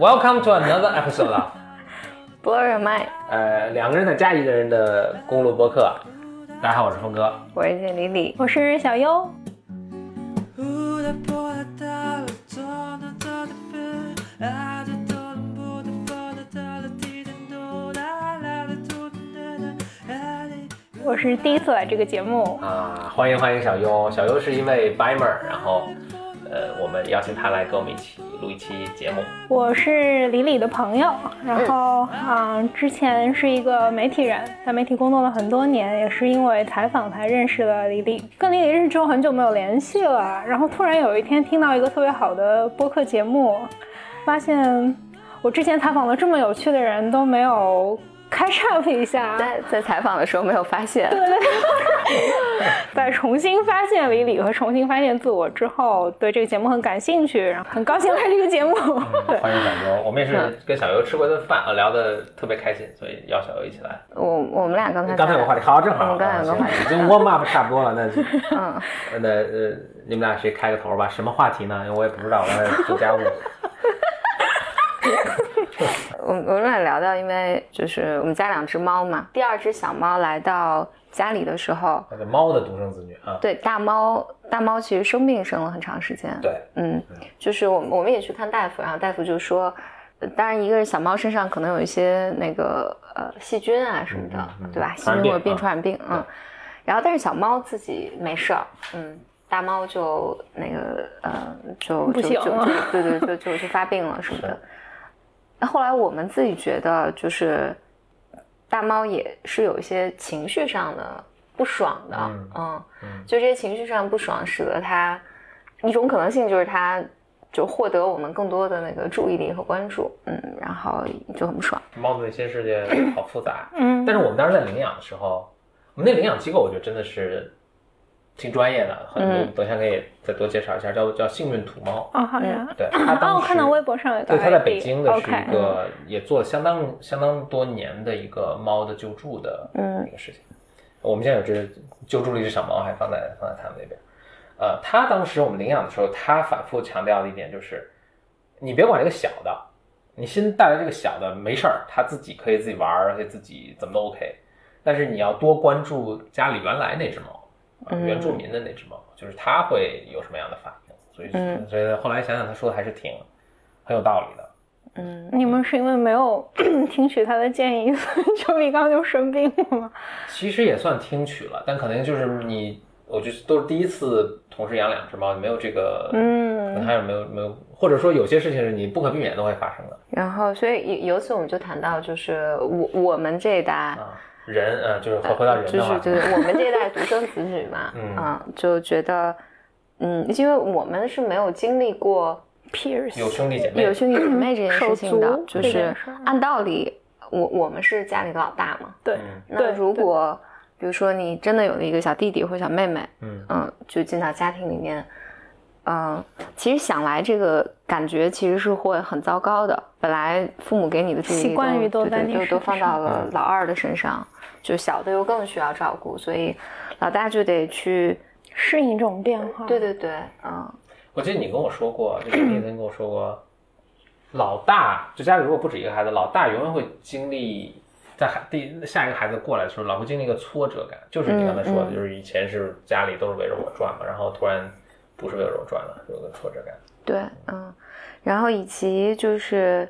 Welcome to another episode of Blow Your Mind，呃两个人的加一个人的公路播客。大家好，我是峰哥。我是简丽丽。我是小优。我是第一次来这个节目，啊，欢迎欢迎小优，小优是一位 Bimer，然后呃，我们邀请他来跟我们一起录一期节目。我是李李的朋友，然后啊、之前是一个媒体人，在媒体工作了很多年，也是因为采访才认识了李李。跟李李认识之后很久没有联系了，然后突然有一天听到一个特别好的播客节目，发现我之前采访了这么有趣的人都没有 catch up 一下，在在采访的时候没有发现，对对 在重新发现李李和重新发现自我之后，对这个节目很感兴趣，然后很高兴来这个节目。对，欢迎小优，我们也是跟小优吃过一顿饭，啊聊得特别开心，所以邀小优一起来。我我们俩刚才刚才有个话题，好，正好，我们刚才有个话题啊已经 warm up 差不多了，那就 嗯，那呃，你们俩谁开个头吧？什么话题呢？因为我也不知道，我在做家务。我们我们俩聊到，因为就是我们家两只猫嘛，第二只小猫来到家里的时候，那个猫的独生子女啊，对大猫大猫其实生病生了很长时间，对，嗯，就是我们我们也去看大夫，然后大夫就说，呃当然一个是小猫身上可能有一些那个呃细菌啊什么的，嗯嗯嗯对吧？细传染病菌或者病啊传染病，嗯，然后但是小猫自己没事儿，嗯，大猫就那个呃就不行就就就 对对就就就发病了什么的。那后来我们自己觉得，就是大猫也是有一些情绪上的不爽的，嗯就这些情绪上不爽，使得它一种可能性就是它就获得我们更多的那个注意力和关注，嗯，然后就很不爽。猫的内心世界好复杂。嗯但是我们当时在领养的时候，我们那领养机构我觉得真的是挺专业的，很多、嗯等一下可以再多介绍一下，叫叫幸运土猫。哦，好呀。对，它哦，当时我看到微博上有个对，他在北京的是一个也做了相当相当多年的一个猫的救助的嗯一个事情。我们现在有只救助了一只小猫，还放在放在他们那边。呃，他当时我们领养的时候，他反复强调的一点就是，你别管这个小的，你新带来这个小的没事儿，他自己可以自己玩儿，可以自己怎么都 OK。但是你要多关注家里原来那只猫，原住民的那只猫，就是它会有什么样的反应。所以，嗯所以后来想想，他说的还是挺很有道理的。嗯，你们是因为没有 听取他的建议，所以邱立刚就生病了吗？其实也算听取了，但可能就是你，我觉得都是第一次同时养两只猫，你没有这个，可能嗯还有没有没有，或者说有些事情是你不可避免都会发生的然后所以由由此我们就谈到，就是我我们这一代。啊。人，呃，就是回回到人就的话，是就是 我们这一代独生子女嘛，嗯。啊，就觉得，嗯，因为我们是没有经历过，Pierce 有兄弟姐妹有，兄弟姐妹这件事情的，就是按道理，我我们是家里的老大嘛，对嗯。那如果比如说你真的有了一个小弟弟或小妹妹，嗯嗯，就进到家庭里面，嗯，其实想来这个感觉其实是会很糟糕的。本来父母给你的注意力习惯于都对在你身对都都放到了嗯。老二的身上，就小的又更需要照顾，所以老大就得去，适应这种变化。对对对，嗯我记得你跟我说过，就是你曾经跟我说过，老大就家里如果不止一个孩子，老大永远会经历在孩第下一个孩子过来的时候，老会经历一个挫折感，就是你刚才说的，就是以前是家里都是围着我转嘛，然后突然不是围着我转了，有个挫折感。对，嗯，然后以及就是。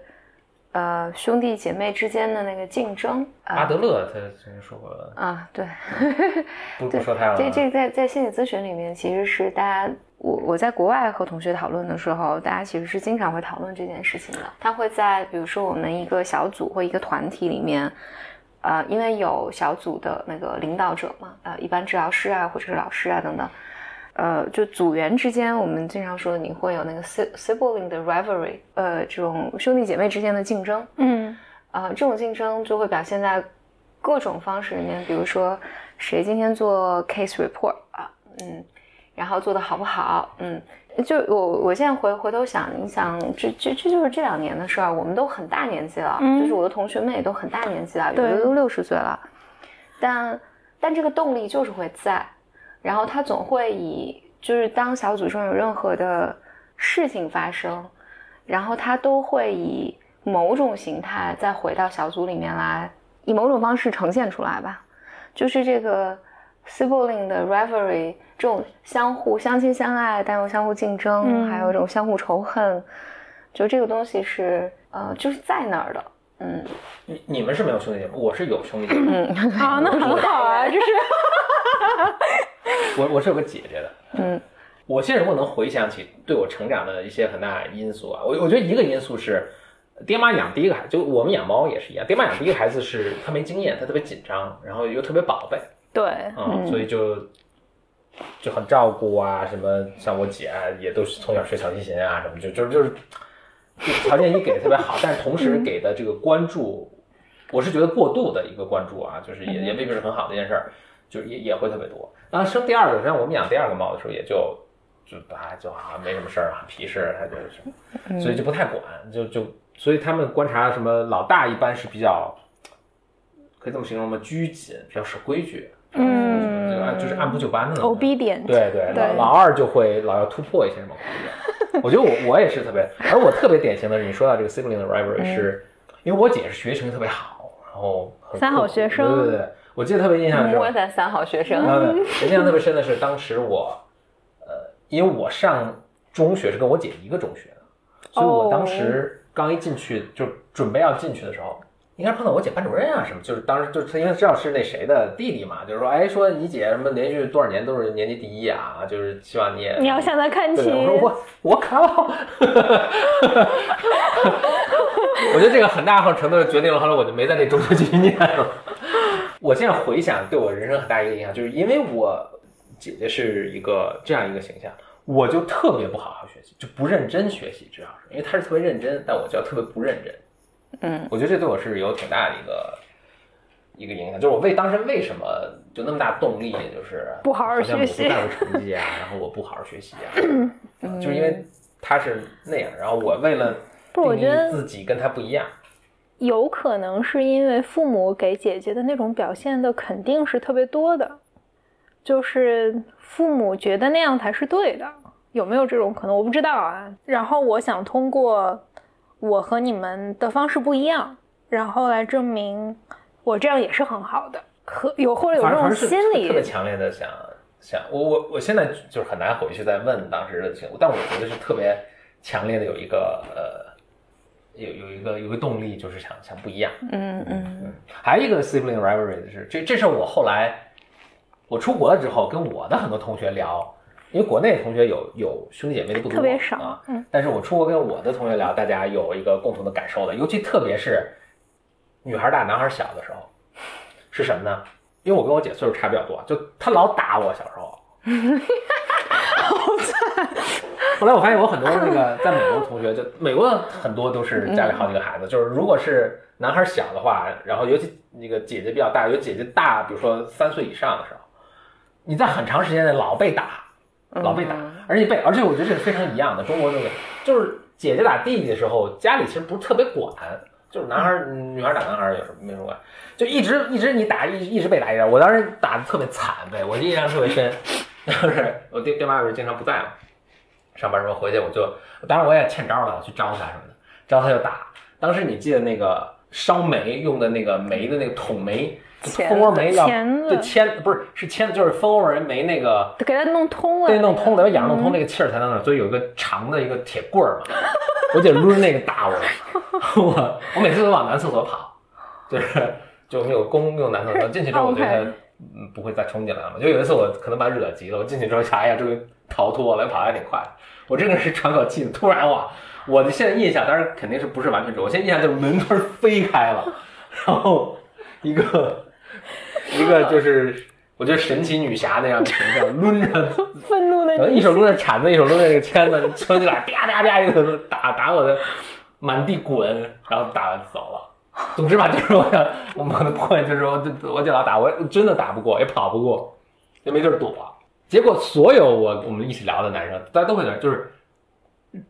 呃，兄弟姐妹之间的那个竞争，阿德勒他曾经说过，啊，对，不不说他了，这这在在心理咨询里面，其实是大家我我在国外和同学讨论的时候，大家其实是经常会讨论这件事情的。他会在比如说我们一个小组或一个团体里面，呃，因为有小组的那个领导者嘛，呃，一般治疗师啊或者是老师啊等等，呃，就组员之间，我们经常说你会有那个 si- sibling 的 rivalry，呃，这种兄弟姐妹之间的竞争。嗯。啊、这种竞争就会表现在各种方式里面，比如说谁今天做 case report 啊，嗯，然后做的好不好，嗯，就我我现在回回头想，你想这这这就是这两年的事儿，我们都很大年纪了，嗯。就是我的同学们也都很大年纪了，有的都六十岁了，但但这个动力就是会在，然后他总会以就是当小组中有任何的事情发生，然后他都会以某种形态再回到小组里面来，以某种方式呈现出来吧。就是这个 sibling 的 rivalry，这种相互相亲相爱但又相互竞争，嗯还有这种相互仇恨，就这个东西是呃就是在那儿的。嗯你你们是没有兄弟姐妹，我是有兄弟姐妹，嗯啊，那很好啊，就是 我我是有个姐姐的。嗯。我现在如果能回想起对我成长的一些很大因素啊，我我觉得一个因素是，爹妈养第一个孩子，就我们养猫也是一样，爹妈养第一个孩子是他没经验，他特别紧张，然后又特别宝贝，对，嗯，所以就就很照顾啊，什么像我姐啊，也都是从小学小提琴啊，什么就就就是条件也给的特别好，但是同时给的这个关注，我是觉得过度的一个关注啊，就是也也未必是很好的一件事儿，就也也会特别多。然后生第二个，实际上我们养第二个猫的时候，也就就啊就好像没什么事儿，啊皮实，它就是，所以就不太管，就就所以他们观察什么老大一般是比较。可以这么形容吗？拘谨，比较守规矩，嗯就按就是按部就班的那种。obedient，对对，对老老二就会老要突破一些什么。我觉得我我也是特别，而我特别典型的是，你说到这个 sibling 的 rivalry，是因为我姐是学习成绩特别好，然后很三好学生对对对，我记得特别印象是，我咱三好学生。对对，我印象特别深的是，当时我，呃，因为我上中学是跟我姐一个中学的，所以我当时刚一进去就准备要进去的时候，应该碰到我姐班主任啊什么，就是当时就是因为知道是那谁的弟弟嘛，就是说，哎，说你姐什么连续多少年都是年级第一啊，就是希望你也你要向他看齐，。我说我我靠，我觉得这个很大程度决定了后来我就没在那中学继续念了。我现在回想，对我人生很大一个影响，就是因为我姐姐是一个这样一个形象，我就特别不好好学习，就不认真学习，主要是因为她是特别认真，但我就要特别不认真。嗯，我觉得这对我是有挺大的一个一个影响，就是我为当时为什么就那么大动力，就是不好好像学习不在乎成绩啊，然后我不好好学习啊，就是因为她是那样，然后我为了不我定义觉得自己跟她不一样，有可能是因为父母给姐姐的那种表现的肯定是特别多的，就是父母觉得那样才是对的，有没有这种可能？我不知道啊。然后我想通过我和你们的方式不一样，然后来证明我这样也是很好的，可有或者有这种心理特别强烈的想想，我我我现在就是很难回去再问当时的情况，但我觉得是特别强烈的有一个呃。有有一个有一个动力，就是想想不一样。嗯嗯还有一个 sibling rivalry 的是，这这是我后来我出国了之后，跟我的很多同学聊，因为国内同学有有兄弟姐妹的不多，特别少啊。嗯，但是我出国跟我的同学聊，大家有一个共同的感受的，尤其特别是女孩大男孩小的时候，是什么呢？因为我跟我姐岁数差比较多，就她老打我小时候。后来我发现我很多那个在美国的同学，就美国的很多都是家里好几个孩子，就是如果是男孩小的话，然后尤其那个姐姐比较大，有姐姐大，比如说三岁以上的时候，你在很长时间内老被打，老被打，而且被，而且我觉得这是非常一样的，中国那个就是姐姐打弟弟的时候，家里其实不是特别管，就是男孩儿、女孩儿打男孩儿有什么没什么关系，就一直一直你打一一直被打一直，我当时打的特别惨呗，我印象特别深，就是我爹爹妈有时候经常不在嘛，上班时候回去我就，当然我也欠招了，去招他什么的，招他就打。当时你记得那个烧煤用的那个煤的那个桶煤，蜂窝煤要钳子对铅不是是铅，就是蜂窝煤那个给它弄通了，对，弄通了，把眼弄通那个气儿才能那，所以有一个长的一个铁棍儿嘛。我得抡着那个打 我，我我每次都往男厕所跑，就是就我们有公用男厕所，进去之后我觉得 OK 嗯不会再冲进来了嘛。就有一次我可能把惹急了，我进去之后想，哎呀，终于逃脱了，跑得还挺快。我真的是喘口气，突然哇，我的现在印象当然肯定是不是完全准，我现在印象就是门突然飞开了，然后一个一个就是我觉得神奇女侠那样的形象，抡着 愤怒的一手抡着铲子，一手抡着那个签子，冲进来，啪啪啪一个打打我的满地滚，然后打完走了。总之吧，就是我想我们的 point 就是说，我我姐老打我，真的打不过，也跑不过，也没地儿躲。结果所有我我们一起聊的男生，大家都会讲，就是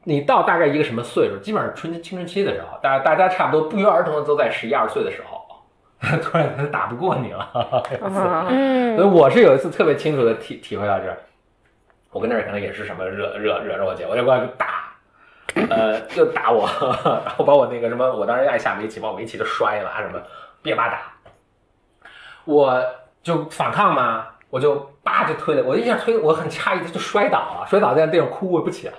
你到大概一个什么岁数，基本上春青春期的时候，大大家差不多不约而同的都在十一二岁的时候，突然他打不过你了。嗯 嗯所以我是有一次特别清楚的体体会到这儿，我跟那儿可能也是什么惹惹惹着我姐，我就过来打，呃，又打我，然后把我那个什么，我当时爱下围棋，把我围棋都摔了啊什么，别巴打，我就反抗嘛，我就叭就推了，我一下推，我很诧异，他就摔倒了，摔倒在地上哭，我不起来，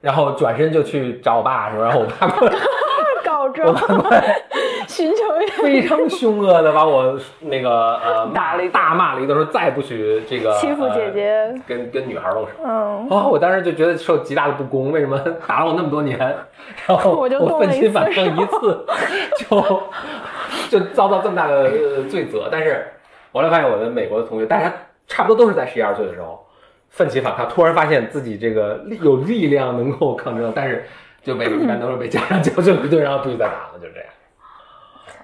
然后转身就去找我爸说，然后我爸过来，告我状，爸过来。寻求非常凶恶的把我那个呃 打了一大骂了一顿，说再不许这个欺负姐姐呃跟跟女孩动手。嗯，哦，我当时就觉得受极大的不公，为什么打了我那么多年，然后我就动了奋起反抗一次，就就遭到这么大的呃罪责？但是我后来发现我的美国的同学，大家差不多都是在十一二岁的时候奋起反抗，突然发现自己这个力有力量能够抗争，但是就被一般都是被家长纠正一顿，然后不许再打了，就这样。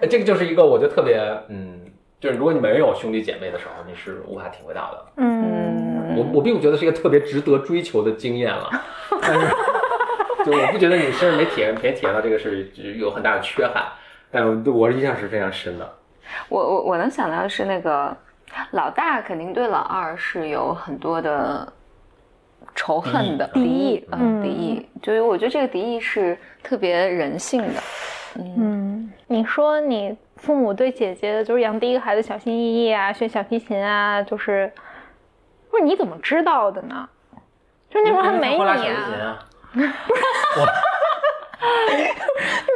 哎，这个就是一个我觉得特别，嗯，就是如果你没有兄弟姐妹的时候，你是无法体会到的。嗯，我我并不觉得是一个特别值得追求的经验了，但是就我不觉得你甚至没体验没体验到这个是有很大的缺憾，但我对我印象是非常深的。我我我能想到的是那个老大肯定对老二是有很多的仇恨的敌意嗯，嗯敌意，就是我觉得这个敌意是特别人性的。嗯，你说你父母对姐姐就是养第一个孩子小心翼翼啊，学小提琴啊，就是不是你怎么知道的呢？就那时候还没你后来小提琴啊，啊，就是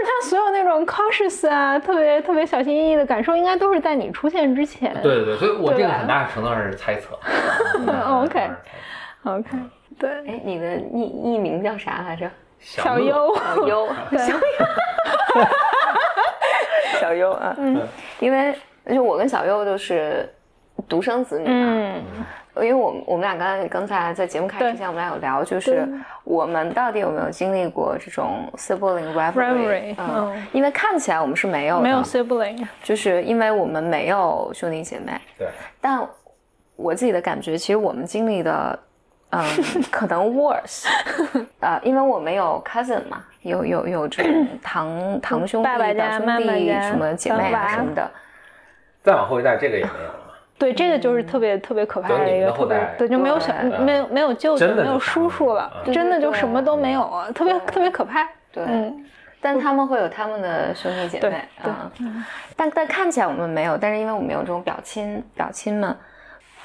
他所有那种 cautious 啊，特别特别小心翼翼的感受，应该都是在你出现之前。对对对，所以我这个很大程度上是猜测。嗯，OK，OK，对，哎，你的艺艺名叫啥来着？小优，小优，小优，对，小优啊，嗯。因为就我跟小优都是独生子女嘛，嗯。因为我们我们俩刚才刚才在节目开始之前，我们俩有聊，就是我们到底有没有经历过这种 sibling rivalry？Rivalry，嗯。嗯，因为看起来我们是没有的，没有 sibling，就是因为我们没有兄弟姐妹，对，但我自己的感觉，其实我们经历的，嗯，可能 worse，呃，因为我没有 cousin 嘛，有有有这种 堂堂兄弟、爸爸家表兄弟家什么姐妹什么的，再往后一代这个也没有了。对，这个就是特别特别可怕的一个对，就没有小对没有没有舅舅，没有叔叔了真的就什么都没有啊，特别特别可怕。对，嗯，但他们会有他们的兄弟姐妹，啊嗯，但但看起来我们没有，但是因为我们有这种表亲表亲们，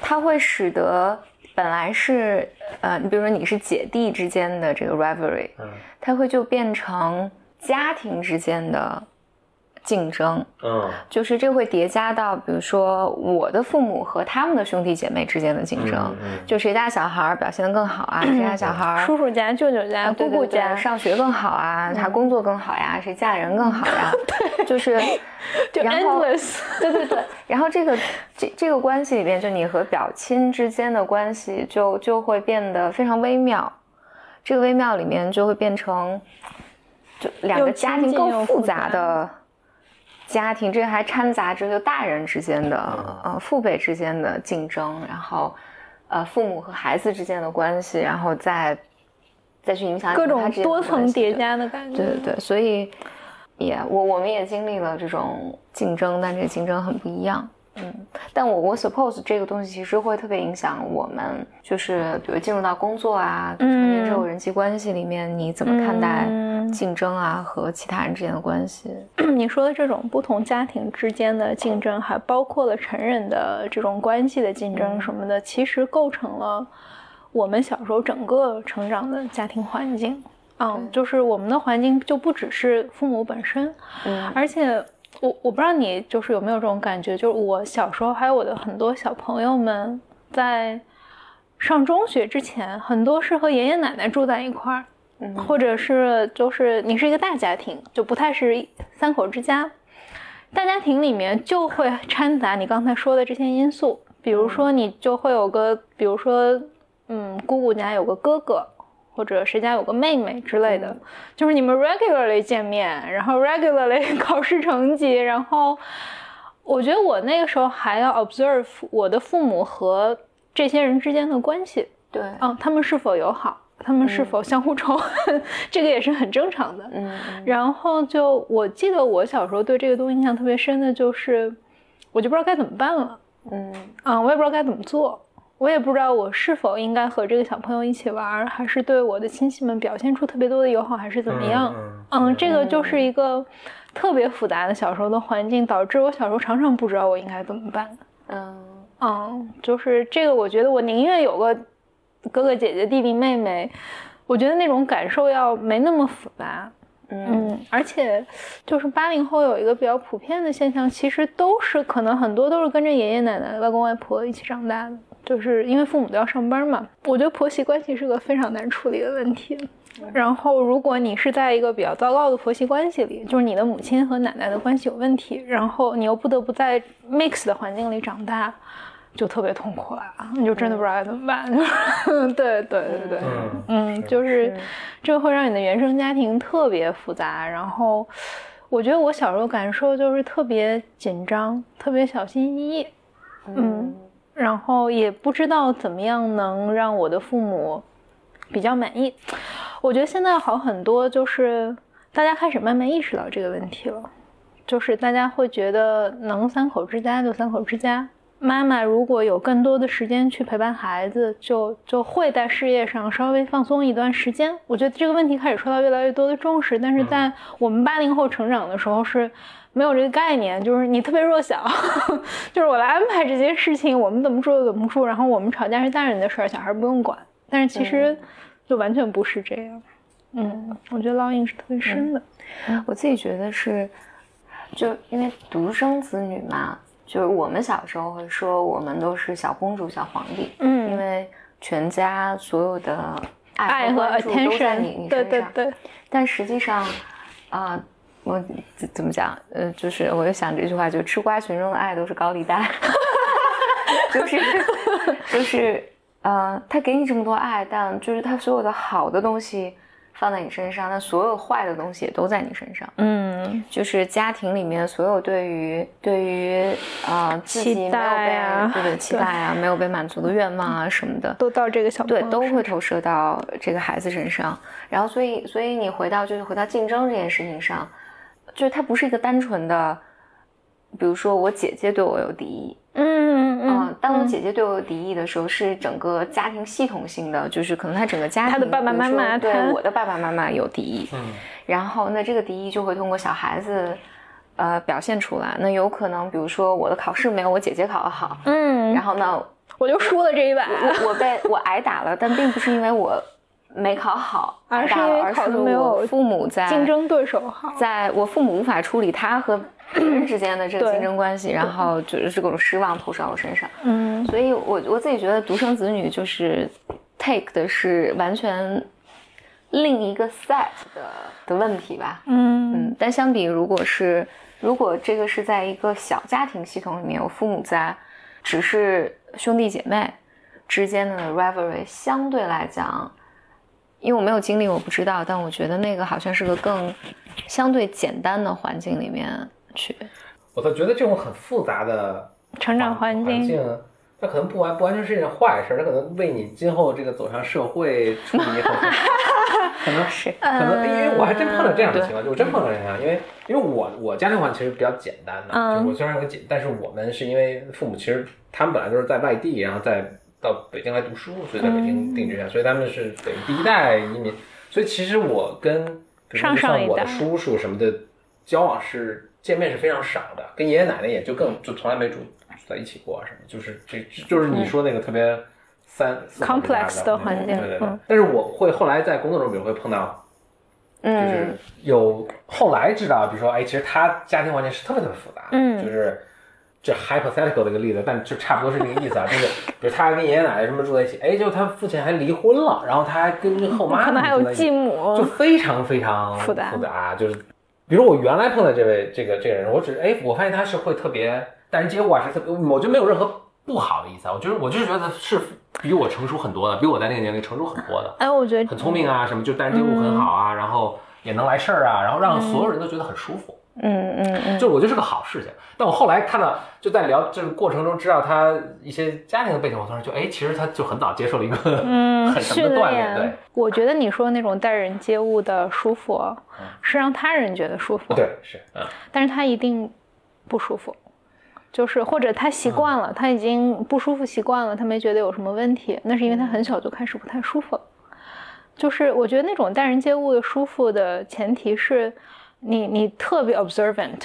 它会使得本来是呃，你比如说你是姐弟之间的这个 rivalry，嗯。它会就变成家庭之间的竞争，嗯。就是这会叠加到，比如说我的父母和他们的兄弟姐妹之间的竞争，嗯嗯。就谁家小孩表现得更好啊，谁家小孩儿叔叔家、舅舅家、姑姑家，上学更好啊，他工作更好呀，谁嫁人更好 呀？就是，就然后 endless。对对对，然后这个这这个关系里边，就你和表亲之间的关系就就会变得非常微妙，这个微妙里面就会变成，就两个家庭更复杂的家庭，这个还掺杂着就大人之间的呃父辈之间的竞争，然后呃父母和孩子之间的关系，然后再再去影响各种你和他之间的多层叠加的感觉。对对对，所以也我我们也经历了这种竞争，但这个竞争很不一样。嗯，但我我 suppose 这个东西其实会特别影响我们，就是比如进入到工作啊，成年之后人际关系里面，你怎么看待嗯。竞争啊和其他人之间的关系？你说的这种不同家庭之间的竞争，还包括了成人的这种关系的竞争什么的，其实构成了我们小时候整个成长的家庭环境。嗯，就是我们的环境就不只是父母本身，嗯。而且我我不知道你就是有没有这种感觉，就是我小时候还有我的很多小朋友们在上中学之前，很多是和爷爷奶奶住在一块儿，嗯或者是就是你是一个大家庭，就不太是三口之家。大家庭里面就会掺杂你刚才说的这些因素，比如说你就会有个，比如说，嗯，姑姑家有个哥哥，或者谁家有个妹妹之类的，就是你们 regularly 见面，然后 regularly 考试成绩，然后我觉得我那个时候还要 observe 我的父母和这些人之间的关系，对，嗯，他们是否友好，他们是否相互仇恨 这个也是很正常的。嗯。然后就我记得我小时候对这个东西印象特别深的就是，我就不知道该怎么办了，嗯。啊，我也不知道该怎么做，我也不知道我是否应该和这个小朋友一起玩，还是对我的亲戚们表现出特别多的友好，还是怎么样？嗯嗯，这个就是一个特别复杂的小时候的环境，导致我小时候常常不知道我应该怎么办。嗯嗯，就是这个，我觉得我宁愿有个哥哥姐姐、弟弟妹妹，我觉得那种感受要没那么复杂。嗯嗯，而且就是八零后有一个比较普遍的现象，其实都是可能很多都是跟着爷爷奶奶、外公外婆一起长大的，就是因为父母都要上班嘛。我觉得婆媳关系是个非常难处理的问题。然后，如果你是在一个比较糟糕的婆媳关系里，就是你的母亲和奶奶的关系有问题，然后你又不得不在 mix 的环境里长大，就特别痛苦了，你就真的不知道该怎么办。对对对对，嗯嗯，就是这个会让你的原生家庭特别复杂。然后，我觉得我小时候感受就是特别紧张，特别小心翼翼，嗯，然后也不知道怎么样能让我的父母比较满意。我觉得现在好很多，就是大家开始慢慢意识到这个问题了，就是大家会觉得能三口之家就三口之家。妈妈如果有更多的时间去陪伴孩子，就就会在事业上稍微放松一段时间。我觉得这个问题开始受到越来越多的重视，但是在我们八零后成长的时候是没有这个概念，就是你特别弱小，就是我来安排这些事情，我们怎么做就怎么做，然后我们吵架是大人的事儿，小孩不用管。但是其实就完全不是这样。嗯，我觉得烙印是特别深的。我自己觉得是，就因为独生子女嘛，就是我们小时候会说我们都是小公主、小皇帝，嗯因为全家所有的爱爱和关注都在你你对身上。对对，但实际上，啊、我怎怎么讲？呃，就是我就想这句话，就吃瓜群众的爱都是高利贷，就是就是呃，他给你这么多爱，但就是他所有的好的东西放在你身上，那所有坏的东西也都在你身上。嗯，就是家庭里面所有对于对于呃自己没有期待被啊对对期待啊没有被满足的愿望啊什么的，都到这个小朋对都会投射到这个孩子身上。然后所以所以你回到就是回到竞争这件事情上，就是它不是一个单纯的，比如说我姐姐对我有敌意，嗯，，当我嗯姐姐对我有敌意的时候，是整个家庭系统性的，就是可能他整个家庭，他的爸爸妈妈对我的爸爸妈妈有敌意，嗯然后那这个敌意就会通过小孩子，呃，表现出来。那有可能，比如说我的考试没有我姐姐考得好，嗯，然后呢，我就输了这一把，我我被我挨打了，但并不是因为我没考好而是因为考的没有我父母在竞争对手好。在我父母无法处理他和别人之间的这个竞争关系，然后就是这种失望投射到我身上。嗯所以我我自己觉得独生子女就是 take 的是完全另一个 set 的的问题吧。嗯嗯，但相比如果是如果这个是在一个小家庭系统里面我父母在，只是兄弟姐妹之间的 rivalry 相对来讲，因为我没有经历，我不知道，但我觉得那个好像是个更相对简单的环境里面去。我倒觉得这种很复杂的成长环环境，它可能不完不完全是一件坏事，它可能为你今后这个走向社会处理很 可能是可能因为我还真碰到这样的情对况，我真碰到这样因为因为我我家庭环境其实比较简单的，嗯就我虽然有个姐，但是我们是因为父母其实他们本来就是在外地，然后在到北京来读书，所以在北京定居下，所以他们是等于第一代移民，所以其实我跟比如说我的叔叔什么的交往是见面是非常少的，跟爷爷奶奶也就更就从来没住在一起过什么，就是这就是你说那个特别三 complex 的环境对对对嗯。但是我会后来在工作中，比如会碰到。就是嗯有后来知道，比如说，哎，其实他家庭环境是特别特别复杂的，嗯就是这 hypothetical 的一个例子，但就差不多是这个意思啊，就是比如他跟爷爷奶奶什么住在一起，哎，就他父亲还离婚了，然后他还跟后妈可能还有继母就，非常非常复杂复杂，就是比如我原来碰到这位这个这个人，我只哎，我发现他是会特别待人接物啊，是特别，我觉得没有任何不好的意思啊，我就是我就是觉得是比我成熟很多的，比我在那个年龄成熟很多的，哎，我觉得很聪明啊，什么就待人接物很好啊，然后也能来事儿啊，然后让所有人都觉得很舒服，嗯嗯嗯，就我觉得是个好事情。但我后来看到，就在聊这个过程中知道他一些家庭的背景，我突然就哎，其实他就很早接受了一个嗯，很什训么的锻炼，对练。。我觉得你说那种待人接物的舒服，是让他人觉得舒服，对，是，嗯，但是他一定不舒服。就是或者他习惯了，他已经不舒服习惯了，他没觉得有什么问题，那是因为他很小就开始不太舒服了。就是我觉得那种待人接物的舒服的前提是你你特别 observant，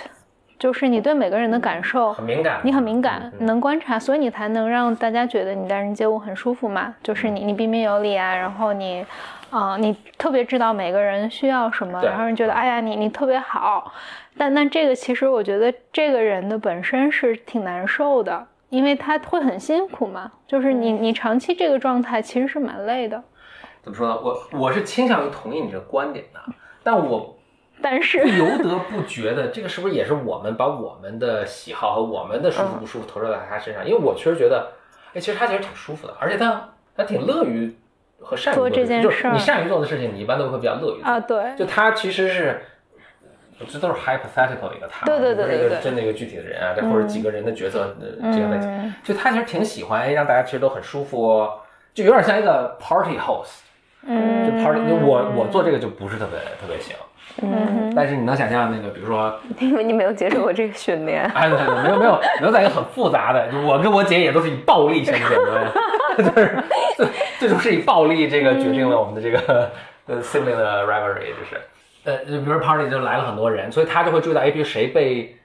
就是你对每个人的感受很敏感，你很敏感，嗯能观察，所以你才能让大家觉得你待人接物很舒服嘛。就是你你彬彬有礼啊，然后你，啊、你特别知道每个人需要什么，然后人觉得哎呀你你特别好。但但这个其实我觉得这个人的本身是挺难受的，因为他会很辛苦嘛。就是你你长期这个状态其实是蛮累的。怎么说呢？我我是倾向于同意你这个观点的，但我但是不由得不觉得这个是不是也是我们把我们的喜好和我们的舒服不舒服投射在他身上？因为我确实觉得，哎，其实他其实挺舒服的，而且他他挺乐于和善于做这件事你善于做的事情，你一般都会比较乐于做。啊，对，就他其实是，这都是 hypothetical 的一个他，对对对对对真的一个具体的人啊，这或者几个人的角色呃这样在讲，嗯就他其实挺喜欢哎让大家其实都很舒服哦，就有点像一个 party host，嗯，就 party，就我我做这个就不是特别特别行，嗯但是你能想象那个，比如说，因为你没有接受过这个训练。哎，对对，没有没有没有在一个很复杂的，就我跟我姐也都是以暴力相见的，就是最最终是以暴力这个决定了我们的这个呃 sibling 的 rivalry，就是。呃，就比如说 party 就来了很多人，所以他就会注意到，哎，比如谁被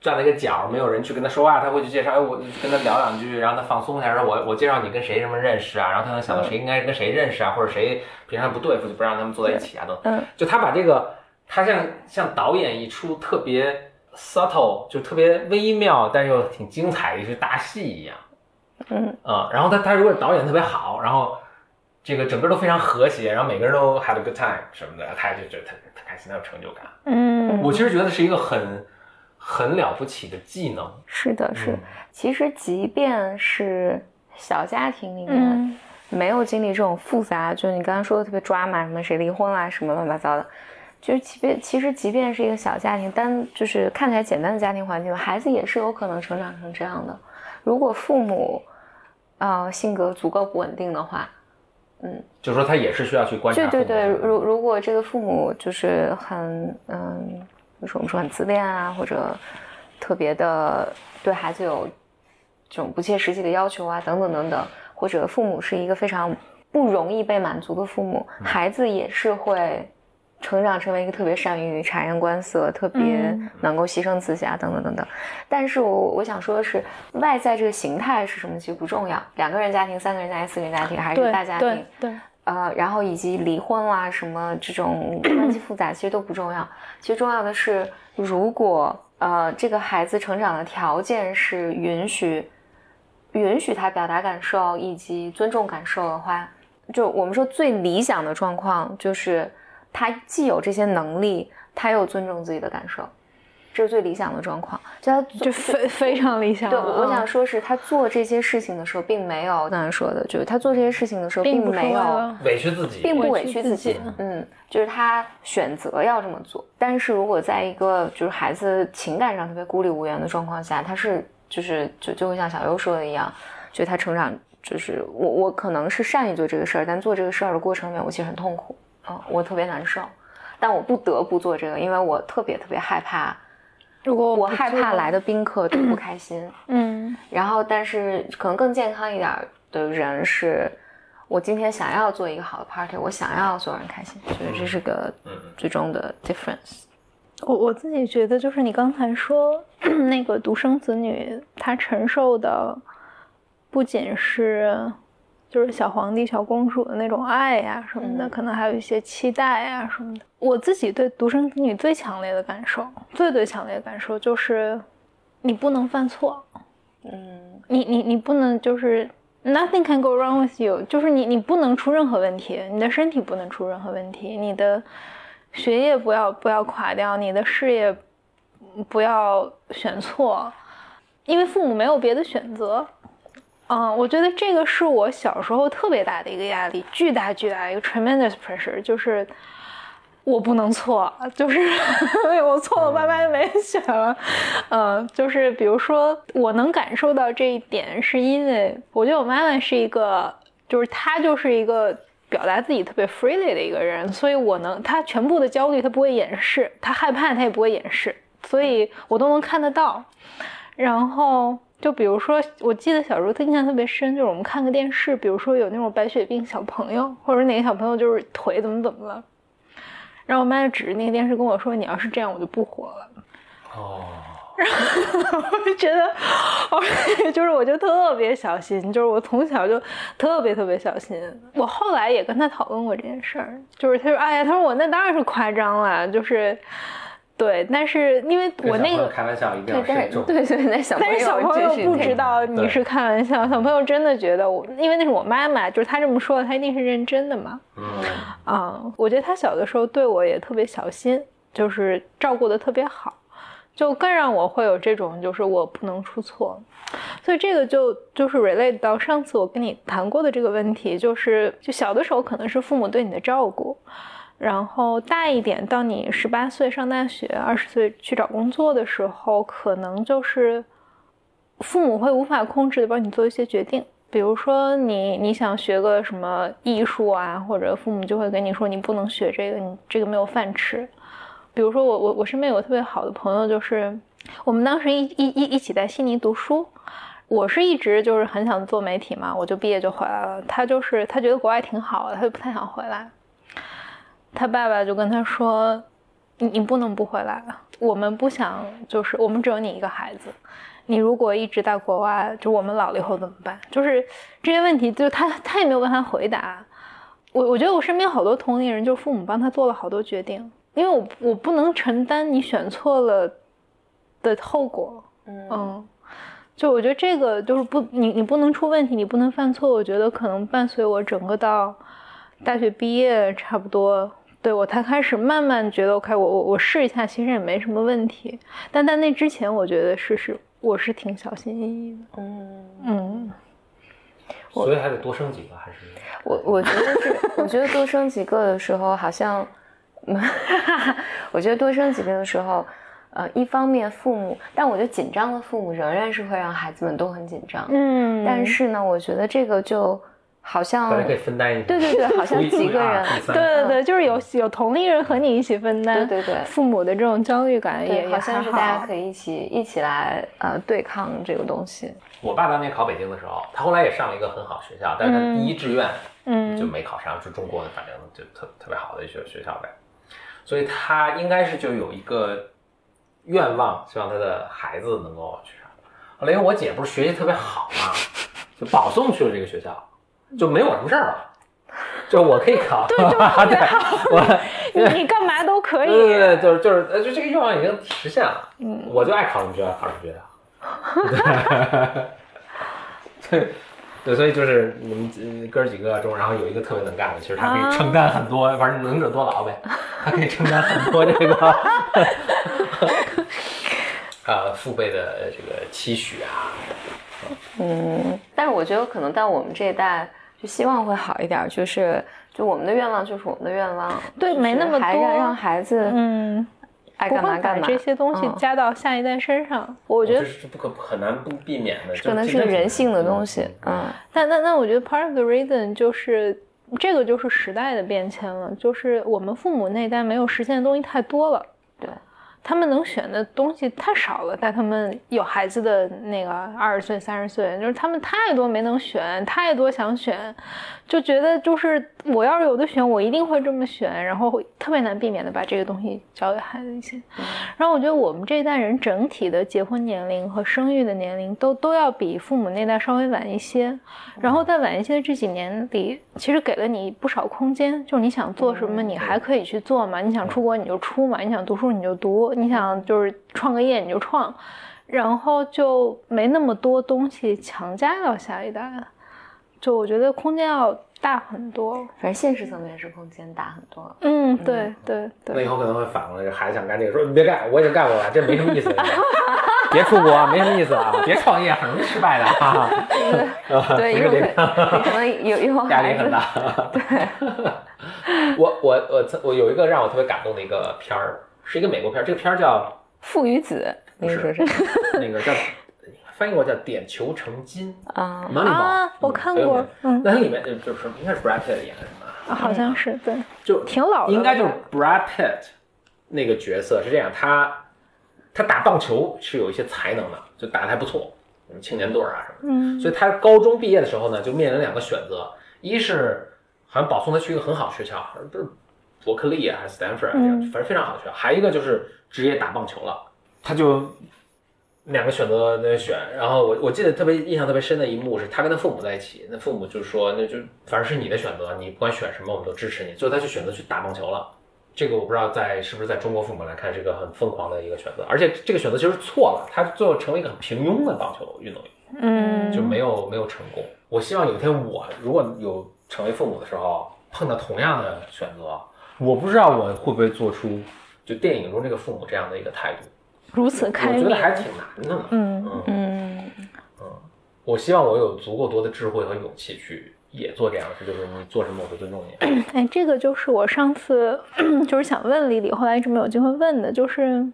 站了一个角，没有人去跟他说话，他会去介绍，哎，我跟他聊两句，然后他放松一下，说我我介绍你跟谁什么认识啊，然后他能想到谁应该跟谁认识啊，或者谁平常不对付就不让他们坐在一起啊，等等。嗯。就他把这个，他像像导演一出特别 subtle，就特别微妙，但又挺精彩的一出大戏一样。嗯啊、然后他他如果导演特别好，然后这个整个都非常和谐，然后每个人都 had a good time 什么的，他就觉得他他开心，他有成就感。嗯我其实觉得是一个很很了不起的技能。是的，是。其实即便是小家庭里面，嗯没有经历这种复杂，就你刚刚说的特别抓马，什么谁离婚啦，什么乱七八糟的，就是即便其实即便是一个小家庭，单就是看起来简单的家庭环境，孩子也是有可能成长成这样的。如果父母，呃，性格足够不稳定的话，嗯就说他也是需要去观察对对对，如如果这个父母就是很嗯，比如说我们说很自恋啊，或者特别的对孩子有这种不切实际的要求啊，等等等等，或者父母是一个非常不容易被满足的父母，嗯孩子也是会成长成为一个特别善于察言观色、特别嗯能够牺牲自己啊，等等等等。但是我我想说的是，外在这个形态是什么其实不重要，两个人家庭、三个人家庭、四个人家庭，还是对大家庭对。对，呃，然后以及离婚啦，什么这种 关系复杂，其实都不重要。其实重要的是，如果呃这个孩子成长的条件是允许允许他表达感受以及尊重感受的话，就我们说最理想的状况就是他既有这些能力，他又尊重自己的感受，这是最理想的状况。就他就非非常理想对，我想说是他做这些事情的时候，并没有刚才说的，就是他做这些事情的时候，并没有委屈自己，并不委委屈自己己，嗯，就是他选择要这么做。但是如果在一个就是孩子情感上特别孤立无援的状况下，他是就是就就会像小优说的一样，就他成长就是我我可能是善于做这个事儿，但做这个事儿的过程里面，我其实很痛苦，嗯，我特别难受，但我不得不做这个，因为我特别特别害怕，如果我害怕来的宾客都不 开心。嗯然后，但是可能更健康一点的人是，我今天想要做一个好的 party，我想要所有人开心，我觉得这是个嗯最终的 difference。我我自己觉得，就是你刚才说 那个独生子女，他承受的不仅是就是小皇帝、小公主的那种爱呀、什么的，嗯可能还有一些期待呀、什么的。我自己对独生子女最强烈的感受，最最强烈的感受就是，你不能犯错，嗯你你你不能就是 nothing can go wrong with you，就是你你不能出任何问题，你的身体不能出任何问题，你的学业不要不要垮掉，你的事业不要选错，因为父母没有别的选择。嗯，我觉得这个是我小时候特别大的一个压力，巨大巨大一个 tremendous pressure，就是我不能错，就是我错了，爸妈就没选了。嗯，就是比如说，我能感受到这一点，是因为我觉得我妈妈是一个，就是她就是一个表达自己特别 freely 的一个人，所以我能，她全部的焦虑她不会掩饰，她害怕她也不会掩饰，所以我都能看得到。然后就比如说，我记得小时候印象特别深，就是我们看个电视，比如说有那种白血病小朋友，或者哪个小朋友就是腿怎么怎么了，然后我妈就指着那个电视跟我说：“你要是这样，我就不活了。”哦，然后我就觉得，我 就是我就特别小心，就是我从小就特别特别小心。我后来也跟他讨论过这件事儿，就是他说：“哎呀，他说我那当然是夸张了，就是对，但是因为我那个开玩笑一定对，要但是慎重。对对，那小朋友但是小朋友不知道你是开玩笑，小朋友真的觉得我，因为那是我妈妈，就是她这么说，她一定是认真的嘛。嗯，啊、我觉得她小的时候对我也特别小心，就是照顾的特别好，就更让我会有这种就是我不能出错。所以这个就就是 relate 到上次我跟你谈过的这个问题，就是就小的时候可能是父母对你的照顾，然后大一点到你十八岁上大学，二十岁去找工作的时候，可能就是父母会无法控制的帮你做一些决定。比如说你你想学个什么艺术啊，或者父母就会跟你说你不能学这个，你这个没有饭吃。比如说我我我身边有个特别好的朋友，就是我们当时一一一一起在悉尼读书，我是一直就是很想做媒体嘛，我就毕业就回来了。他就是他觉得国外挺好的，他就不太想回来。他爸爸就跟他说：“你你不能不回来，我们不想就是我们只有你一个孩子，你如果一直在国外，就我们老了以后怎么办？就是这些问题，就是他他也没有办法回答。我我觉得我身边好多同龄人，就是父母帮他做了好多决定，因为我我不能承担你选错了的后果。嗯嗯，就我觉得这个就是不，你你不能出问题，你不能犯错。我觉得可能伴随我整个到大学毕业差不多，对我才开始慢慢觉得 OK，我我我试一下，其实也没什么问题。但在那之前，我觉得是是我是挺小心翼翼的。嗯，嗯所以还得多生几个，还是我我觉得是，我觉得多生几个的时候，好像，我觉得多生几个的时候，呃，一方面父母，但我觉得紧张的父母仍然是会让孩子们都很紧张。嗯，但是呢，我觉得这个就好像大家可以分担一下？对对对，好像几个人，对对对，就是有有同龄人和你一起分担，对对对父母的这种焦虑感也，也好像是大家。可以一起一起来呃对抗这个东西。我爸当年考北京的时候，他后来也上了一个很好学校，但是他第一志愿嗯就嗯没考上，是中国的，反正就特特别好的一学学校呗。所以他应该是就有一个愿望，希望他的孩子能够去上。后来因为我姐不是学习特别好嘛，就保送去了这个学校，就没我什么事儿了。就我可以考，对，就特别 好。我你你干嘛都可以。对对对，就是就是呃，就这个愿望已经实现了。嗯，我就爱考什么学校考什么学校。对，对，所以就是你们呃哥几个中，然后有一个特别能干的，其实他可以承担很多，反正能者多劳呗，他可以承担很多这个 呃父辈的这个期许啊。嗯，但是我觉得可能到我们这一代，就希望会好一点，就是就我们的愿望就是我们的愿望，对没那么多还让让孩子嗯，爱不会把干嘛。干嘛。这些东西嗯。加到下一代身上。我觉得这是不可很难不避免的，可能是个人性的东西，嗯，但那那我觉得 part of the reason 就是这个就是时代的变迁了，就是我们父母那一代没有实现的东西太多了，对，他们能选的东西太少了，但他们有孩子的那个二十岁、三十岁，就是他们太多没能选，太多想选，就觉得就是我要是有的选，我一定会这么选，然后会特别难避免的把这个东西交给孩子一些。然后我觉得我们这一代人整体的结婚年龄和生育的年龄都都要比父母那代稍微晚一些，然后在晚一些的这几年里，其实给了你不少空间，就是你想做什么，你还可以去做嘛。你想出国你就出嘛，你想读书你就读，你想就是创个业你就创，然后就没那么多东西强加到下一代，就我觉得空间要大很多。反正现实层面是空间大很多。嗯，对对对。那以后可能会反过来，孩子想干这个，说你别干，我已经干过了，这没什么意思，别出国，没什么意思啊，别创业，很容易失败的啊。对，这个得有可可能有有孩子压力很大。对 我我我我有一个让我特别感动的一个片儿，是一个美国片儿，这个片儿叫父与子，你是说是 那个叫翻译过叫《点球成金。啊》（Moneyball）。啊我看过嗯。那它里面就就是应该是 Brad Pitt 演的什么？啊？好像是对，就挺老的，应该就是 Brad Pitt 那个角色是这样，他他打棒球是有一些才能的，就打的还不错，什么青年队啊什么的。嗯。所以他高中毕业的时候呢，就面临两个选择，一是好像保送他去一个很好的学校，好像不是伯克利啊还是 Stanford 啊，嗯。反正非常好的学校，还有一个就是职业打棒球了，他就两个选择在选，然后我我记得特别印象特别深的一幕是他跟他父母在一起，那父母就说那就反正是你的选择，你不管选什么我们都支持你，最后他就选择去打棒球了。这个我不知道在是不是在中国父母来看是个很疯狂的一个选择，而且这个选择其实错了，他最后成为一个很平庸的棒球运动员。嗯，就没有没有成功。我希望有一天我如果有成为父母的时候，碰到同样的选择，我不知道我会不会做出就电影中这个父母这样的一个态度。如此开明我觉得，还挺难的嗯。嗯嗯，我希望我有足够多的智慧和勇气去也做这样的事，就是你做什么我都尊重你。哎，这个就是我上次 就是想问丽丽，后来一直没有机会问的，就是，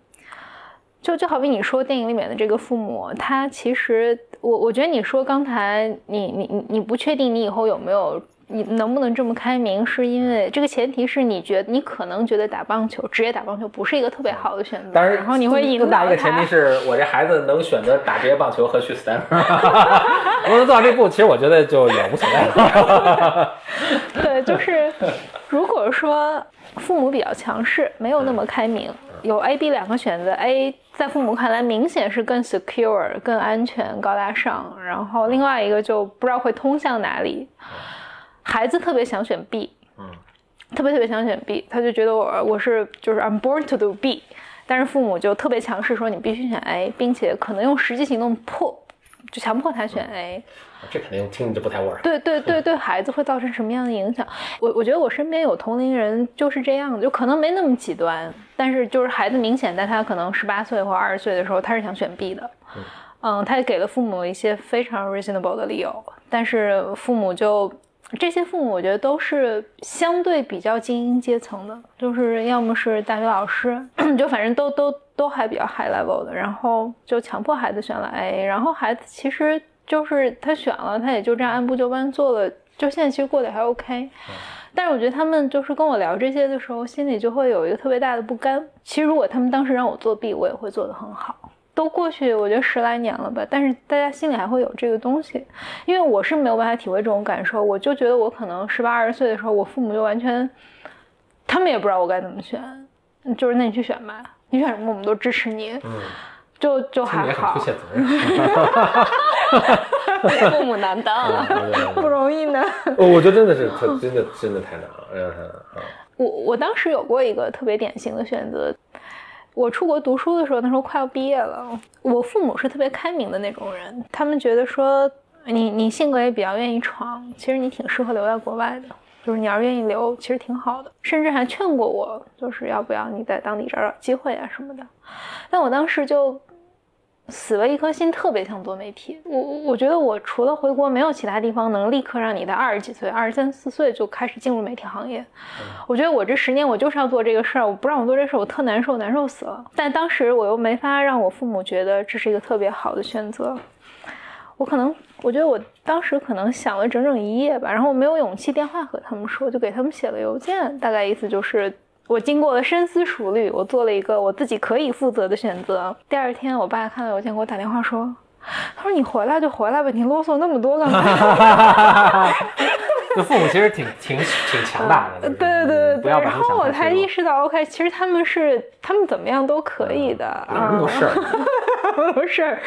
就就好比你说电影里面的这个父母，他其实我我觉得你说刚才你你你你不确定你以后有没有。你能不能这么开明？是因为这个前提是你觉得你可能觉得打棒球，职业打棒球不是一个特别好的选择，当然，然后你会引更大导他一个前提。是我这孩子能选择打职业棒球和去斯坦福。我能做到这步，其实我觉得就也无所谓了。对，就是如果说父母比较强势，没有那么开明，有 A、B 两个选择，A 在父母看来明显是更 secure、更安全、高大上，然后另外一个就不知道会通向哪里。孩子特别想选 B，嗯，特别特别想选 B，他就觉得我我是就是 I'm born to do B，但是父母就特别强势说你必须选 A，并且可能用实际行动迫就强迫他选 A。这肯定听着就不太味儿。对对对 对，孩子会造成什么样的影响？我我觉得我身边有同龄人就是这样的，就可能没那么极端，但是就是孩子明显在他可能十八岁或二十岁的时候，他是想选 B 的，嗯，他也给了父母一些非常 reasonable 的理由，但是父母就这些父母，我觉得都是相对比较精英阶层的，就是要么是大学老师，就反正都都都还比较 high level 的，然后就强迫孩子选了 A，然后孩子其实就是他选了，他也就这样按部就班做了，就现在其实过得还 OK。但是我觉得他们就是跟我聊这些的时候，心里就会有一个特别大的不甘。其实如果他们当时让我作弊，我也会做得很好。都过去，我觉得十来年了吧，但是大家心里还会有这个东西，因为我是没有办法体会这种感受。我就觉得我可能十八二十岁的时候，我父母就完全，他们也不知道我该怎么选，就是那你去选吧，你选什么我们都支持你，嗯，就就还好。父母难当啊。不容易呢。哦我觉得真的是，他真的真的太难了，真的太难了。啊我我当时有过一个特别典型的选择，我出国读书的时候，那时候快要毕业了，我父母是特别开明的那种人，他们觉得说你你性格也比较愿意闯，其实你挺适合留在国外的，就是你要愿意留，其实挺好的，甚至还劝过我，就是要不要你在当地找找机会啊什么的，但我当时就。死了一颗心，特别想做媒体。我我我觉得我除了回国，没有其他地方能立刻让你在二十几岁、二十三四岁就开始进入媒体行业。我觉得我这十年我就是要做这个事儿，我不让我做这事儿，我特难受，难受死了。但当时我又没法让我父母觉得这是一个特别好的选择。我可能，我觉得我当时可能想了整整一夜吧，然后我没有勇气电话和他们说，就给他们写了邮件，大概意思就是我经过了深思熟虑，我做了一个我自己可以负责的选择。第二天，我爸看到邮件给我打电话说。他说：“你回来就回来吧，你啰嗦那么多干嘛？” 就父母其实挺挺挺强大的，就是对对对然后我才意识到，OK，其实他们是他们怎么样都可以的，哪有那么多事儿？儿，不是，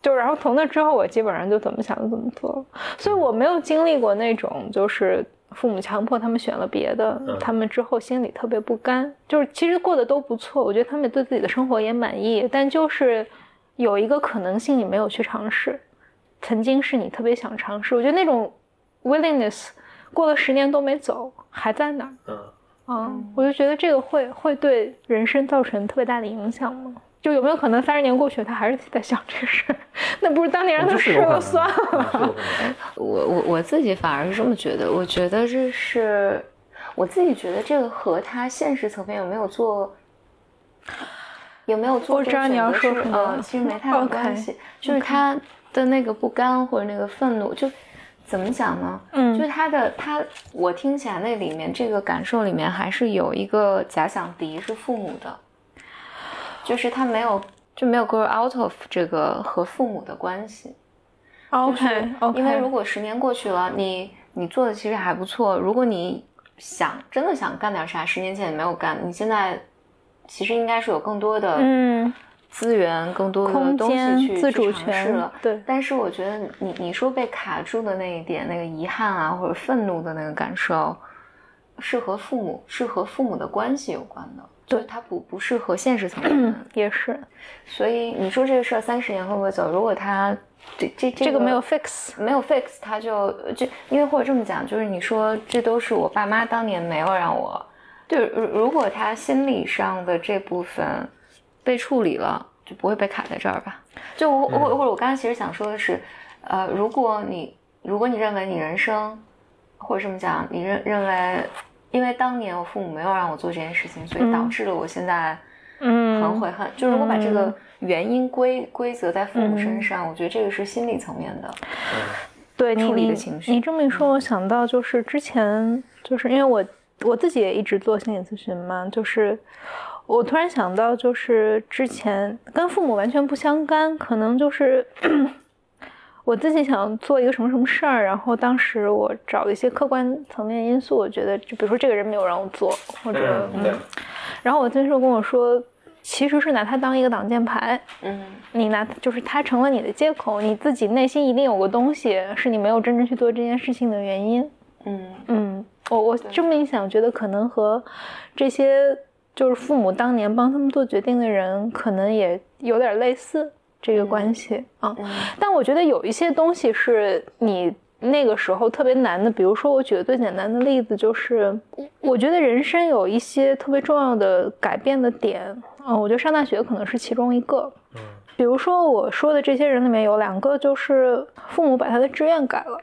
就然后从那之后，我基本上就怎么想就怎么做了，所以我没有经历过那种就是父母强迫他们选了别的，嗯他们之后心里特别不甘，就是其实过得都不错，我觉得他们对自己的生活也满意，但就是有一个可能性你没有去尝试，曾经是你特别想尝试，我觉得那种 willingness 过了十年都没走，还在那儿。嗯，嗯，我就觉得这个会会对人生造成特别大的影响吗？就有没有可能三十年过去，他还是在想这个事儿？那不是当年让他试这是有可能了算了。我我我自己反而是这么觉得，我觉得这是我自己觉得这个和他现实层面有没有做。有没有做我知道你要说什么呃，其实没 太大关系就是他的那个不甘或者那个愤怒，就怎么讲呢？嗯就是他的他，我听起来那里面这个感受里面还是有一个假想敌是父母的，就是他没有就没有 grow out of 这个和父母的关系。OK OK，因为如果十年过去了，你你做的其实还不错。如果你想真的想干点啥，十年前也没有干，你现在其实应该是有更多的嗯，资源、更多的空东西间去自主去尝试权了。对，但是我觉得你你说被卡住的那一点，那个遗憾啊，或者愤怒的那个感受，是和父母是和父母的关系有关的，对就是它不不适合现实层面。也是所以你说这个事儿三十年会不会走？如果他这这这这个没有 fix。没有 fix，他就就因为或者这么讲，就是你说这都是我爸妈当年没有让我，对，如如果他心理上的这部分被处理了，就不会被卡在这儿吧？就我或或者我刚才其实想说的是，呃，如果你如果你认为你人生或者这么讲，你认认为，因为当年我父母没有让我做这件事情，所以导致了我现在嗯，很悔恨。就如果把这个原因归归责在父母身上，我觉得这个是心理层面的。对处理的情绪。你这么一说，我想到就是之前就是因为我我自己也一直做心理咨询嘛，就是我突然想到，就是之前跟父母完全不相干，可能就是我自己想做一个什么什么事儿，然后当时我找了一些客观层面因素，我觉得就比如说这个人没有让我做，或者嗯，对，然后我咨询师跟我说，其实是拿他当一个挡箭牌，嗯。你拿就是他成了你的借口，你自己内心一定有个东西是你没有真正去做这件事情的原因。嗯。嗯，我我这么一想，觉得可能和这些就是父母当年帮他们做决定的人，可能也有点类似这个关系啊。嗯但我觉得有一些东西是你那个时候特别难的，比如说我举个最简单的例子，就是我觉得人生有一些特别重要的改变的点，嗯，我觉得上大学可能是其中一个。嗯比如说我说的这些人里面有两个，就是父母把他的志愿改了。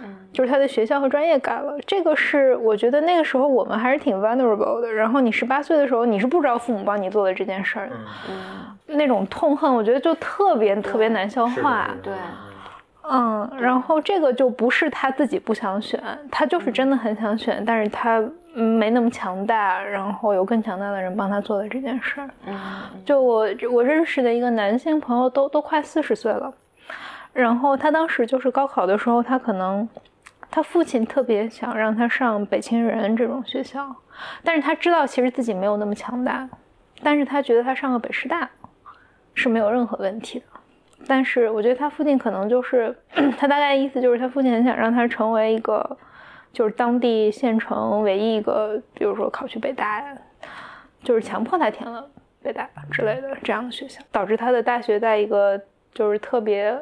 嗯就是他的学校和专业改了，这个是我觉得那个时候我们还是挺 vulnerable 的。然后你十八岁的时候，你是不知道父母帮你做的这件事儿的，嗯，嗯，那种痛恨，我觉得就特别特别难消化。对嗯，然后这个就不是他自己不想选，他就是真的很想选，但是他嗯没那么强大，然后有更强大的人帮他做的这件事儿。嗯就我我认识的一个男性朋友都都快四十岁了，然后他当时就是高考的时候，他可能他父亲特别想让他上北清人这种学校，但是他知道其实自己没有那么强大，但是他觉得他上个北师大是没有任何问题的。但是我觉得他父亲可能就是 他大概意思就是他父亲很想让他成为一个就是当地县城唯一一个，比如说考去北大，就是强迫他填了北大之类的这样的学校，导致他的大学在一个就是特别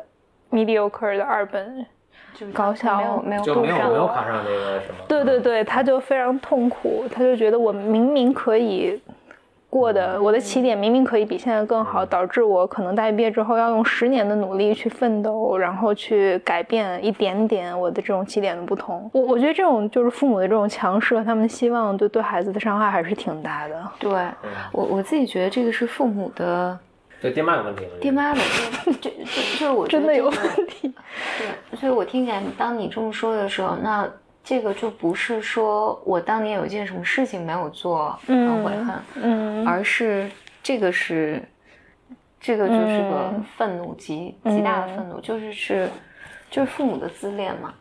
mediocre 的二本。就高校没有没有就没有没有考上那个什么，对对对，他就非常痛苦，他就觉得我明明可以过的，我的起点明明可以比现在更好，导致我可能大学毕业之后要用十年的努力去奋斗，然后去改变一点点我的这种起点的不同。我我觉得这种就是父母的这种强势和他们的希望，对对孩子的伤害还是挺大的。对嗯我我自己觉得这个是父母的对爹妈有问题，爹妈的，就就就就是我真的有问题。对，所以我听起来，当你这么说的时候，那这个就不是说我当年有一件什么事情没有做，很悔恨，嗯，而是这个是，这个就是个愤怒极极大的愤怒，就是是就是父母的自恋嘛，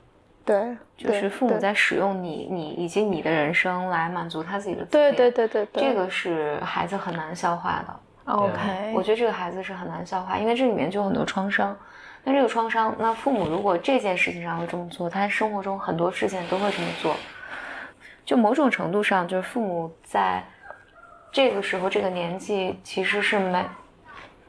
对，就是父母在使用你你以及你的人生来满足他自己的自恋，对对对对对，这个是孩子很难消化的。OK，我觉得这个孩子是很难消化，因为这里面就有很多创伤。那这个创伤，那父母如果这件事情上会这么做，他生活中很多事情都会这么做。就某种程度上，就是父母在这个时候这个年纪其实是没，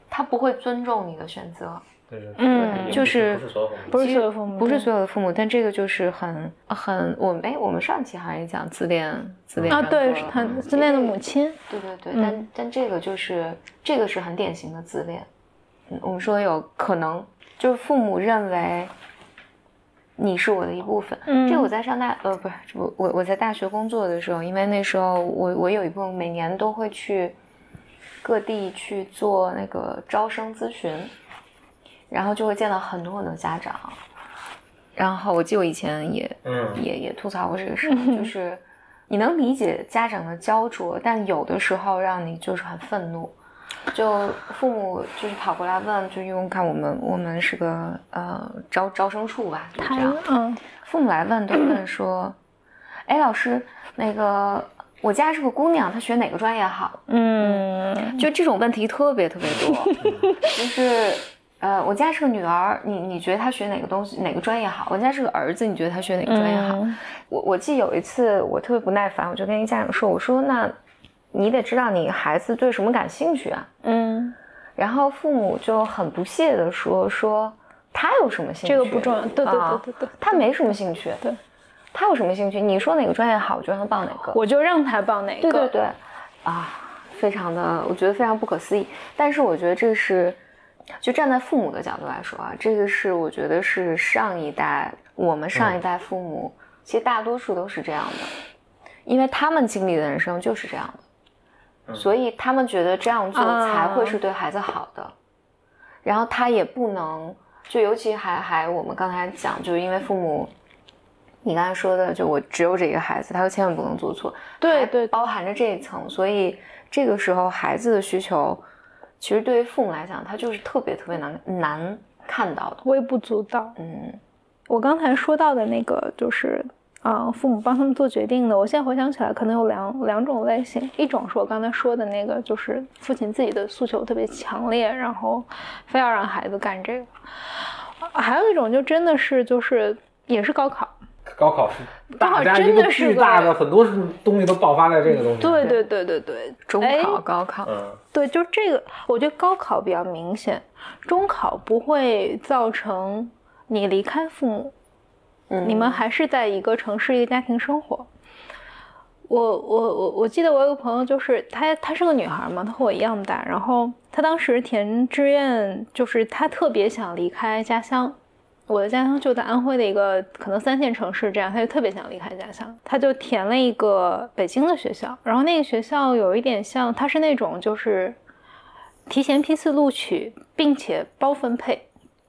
他不会尊重你的选择。对对，嗯就是不是所有父母不是所有父母不是所有的父母，但这个就是很很我们哎，我们上期好像也讲自恋自恋啊，对，格是他自恋的母亲。对对对，嗯但但这个就是这个是很典型的自恋。嗯，我们说有可能就是父母认为你是我的一部分。嗯这个我在上大呃不是我我我在大学工作的时候，因为那时候我我有一部分每年都会去各地去做那个招生咨询，然后就会见到很多很多家长。然后我记得我以前也嗯也也吐槽过这个事儿，就 是你能理解家长的焦灼，但有的时候让你就是很愤怒。就父母就是跑过来问，就因为看我们我们是个呃招招生处吧，就这样。嗯父母来问都问说，哎，老师，那个我家是个姑娘，她学哪个专业好？嗯，就这种问题特别特别多，就是呃，我家是个女儿，你你觉得她学哪个东西哪个专业好？我家是个儿子，你觉得他学哪个专业好？嗯我我记得有一次我特别不耐烦，我就跟一个家长说，我说那你得知道你孩子对什么感兴趣啊。嗯，然后父母就很不屑的说说他有什么兴趣？这个不重要，对对对啊对对，他没什么兴趣。对，他有什么兴趣？你说哪个专业好，我就让他报哪个。我就让他报哪个，对对对，啊，非常的，我觉得非常不可思议。但是我觉得这是，就站在父母的角度来说啊，这个是我觉得是上一代我们上一代父母，其实大多数都是这样的，因为他们经历的人生就是这样的，所以他们觉得这样做啊才会是对孩子好的。然后他也不能，就尤其还还我们刚才讲，就是因为父母。你刚才说的，就我只有这一个孩子，他就千万不能做错，对对包含着这一层，所以这个时候孩子的需求，其实对于父母来讲，他就是特别特别难难看到的。微不足道。嗯我刚才说到的那个就是，啊、父母帮他们做决定的。我现在回想起来，可能有两两种类型，一种是我刚才说的那个，就是父亲自己的诉求特别强烈，然后非要让孩子干这个；啊还有一种就真的是就是也是高考，高考是高考大家一个真的是大的，很多东西都爆发在这个东西。对对对对对，中哎考、高考，嗯，对，就这个，我觉得高考比较明显，中考不会造成你离开父母，嗯你们还是在一个城市一个家庭生活。我我我我记得我有个朋友，就是她她是个女孩嘛，她和我一样大，然后她当时填志愿，就是她特别想离开家乡。我的家乡就在安徽的一个可能三线城市，这样他就特别想离开家乡，他就填了一个北京的学校，然后那个学校有一点像，它是那种就是提前批次录取，并且包分配，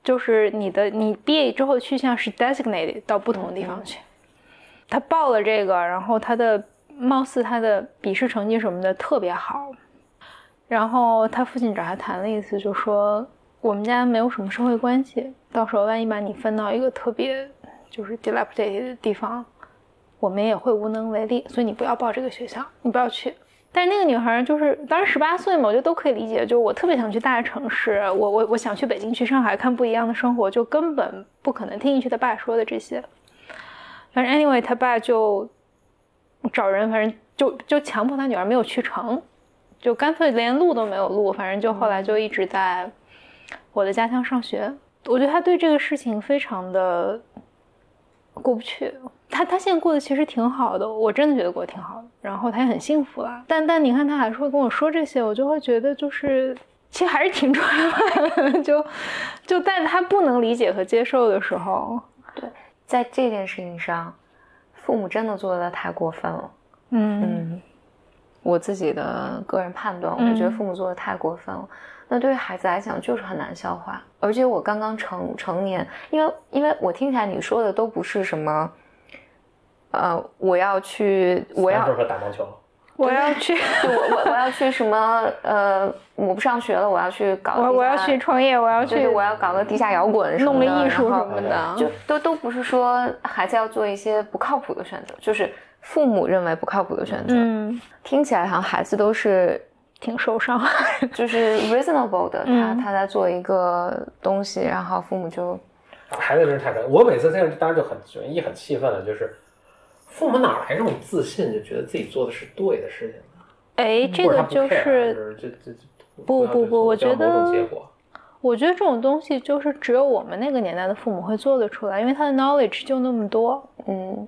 就是你的你毕业之后去向是 designated 到不同的地方去。他报了这个，然后他的貌似他的笔试成绩什么的特别好，然后他父亲找他谈了一次，就说我们家没有什么社会关系，到时候万一把你分到一个特别就是 dilapidated 的地方，我们也会无能为力，所以你不要报这个学校，你不要去。但是那个女孩就是当时十八岁嘛，我觉得都可以理解。就我特别想去大城市，我我我想去北京、去上海看不一样的生活，就根本不可能听进去他爸说的这些。反正 anyway，他爸就找人，反正就就强迫他女儿没有去成，就干脆连录都没有录，反正就后来就一直在我的家乡上学。我觉得他对这个事情非常的过不去。他他现在过得其实挺好的，我真的觉得过得挺好的，然后他也很幸福啦。但但你看他还是会跟我说这些，我就会觉得就是其实还是挺重要的，就就在他不能理解和接受的时候，对在这件事情上，父母真的做的太过分了。嗯嗯，我自己的个人判断，我嗯觉得父母做的太过分了。那对于孩子来讲就是很难消化，而且我刚刚成成年，因为因为我听起来你说的都不是什么，呃，我要去，我要打篮球。我要去，我我我要去什么呃，我不上学了，我要去搞我我要去创业，我要去我要搞个地下摇滚什么弄，个艺术什么的，就都都不是说孩子要做一些不靠谱的选择，就是父母认为不靠谱的选择。嗯，听起来好像孩子都是挺受伤。就是 reasonable 的，嗯他他在做一个东西，然后父母就孩子真是太可怜。我每次听着，当时就很一很气愤的，就是父母哪来这种自信，就觉得自己做的是对的事情呢？哎，这个就是就是这这这不不不我觉得。我觉得这种东西就是只有我们那个年代的父母会做得出来，因为他的 knowledge 就那么多，嗯，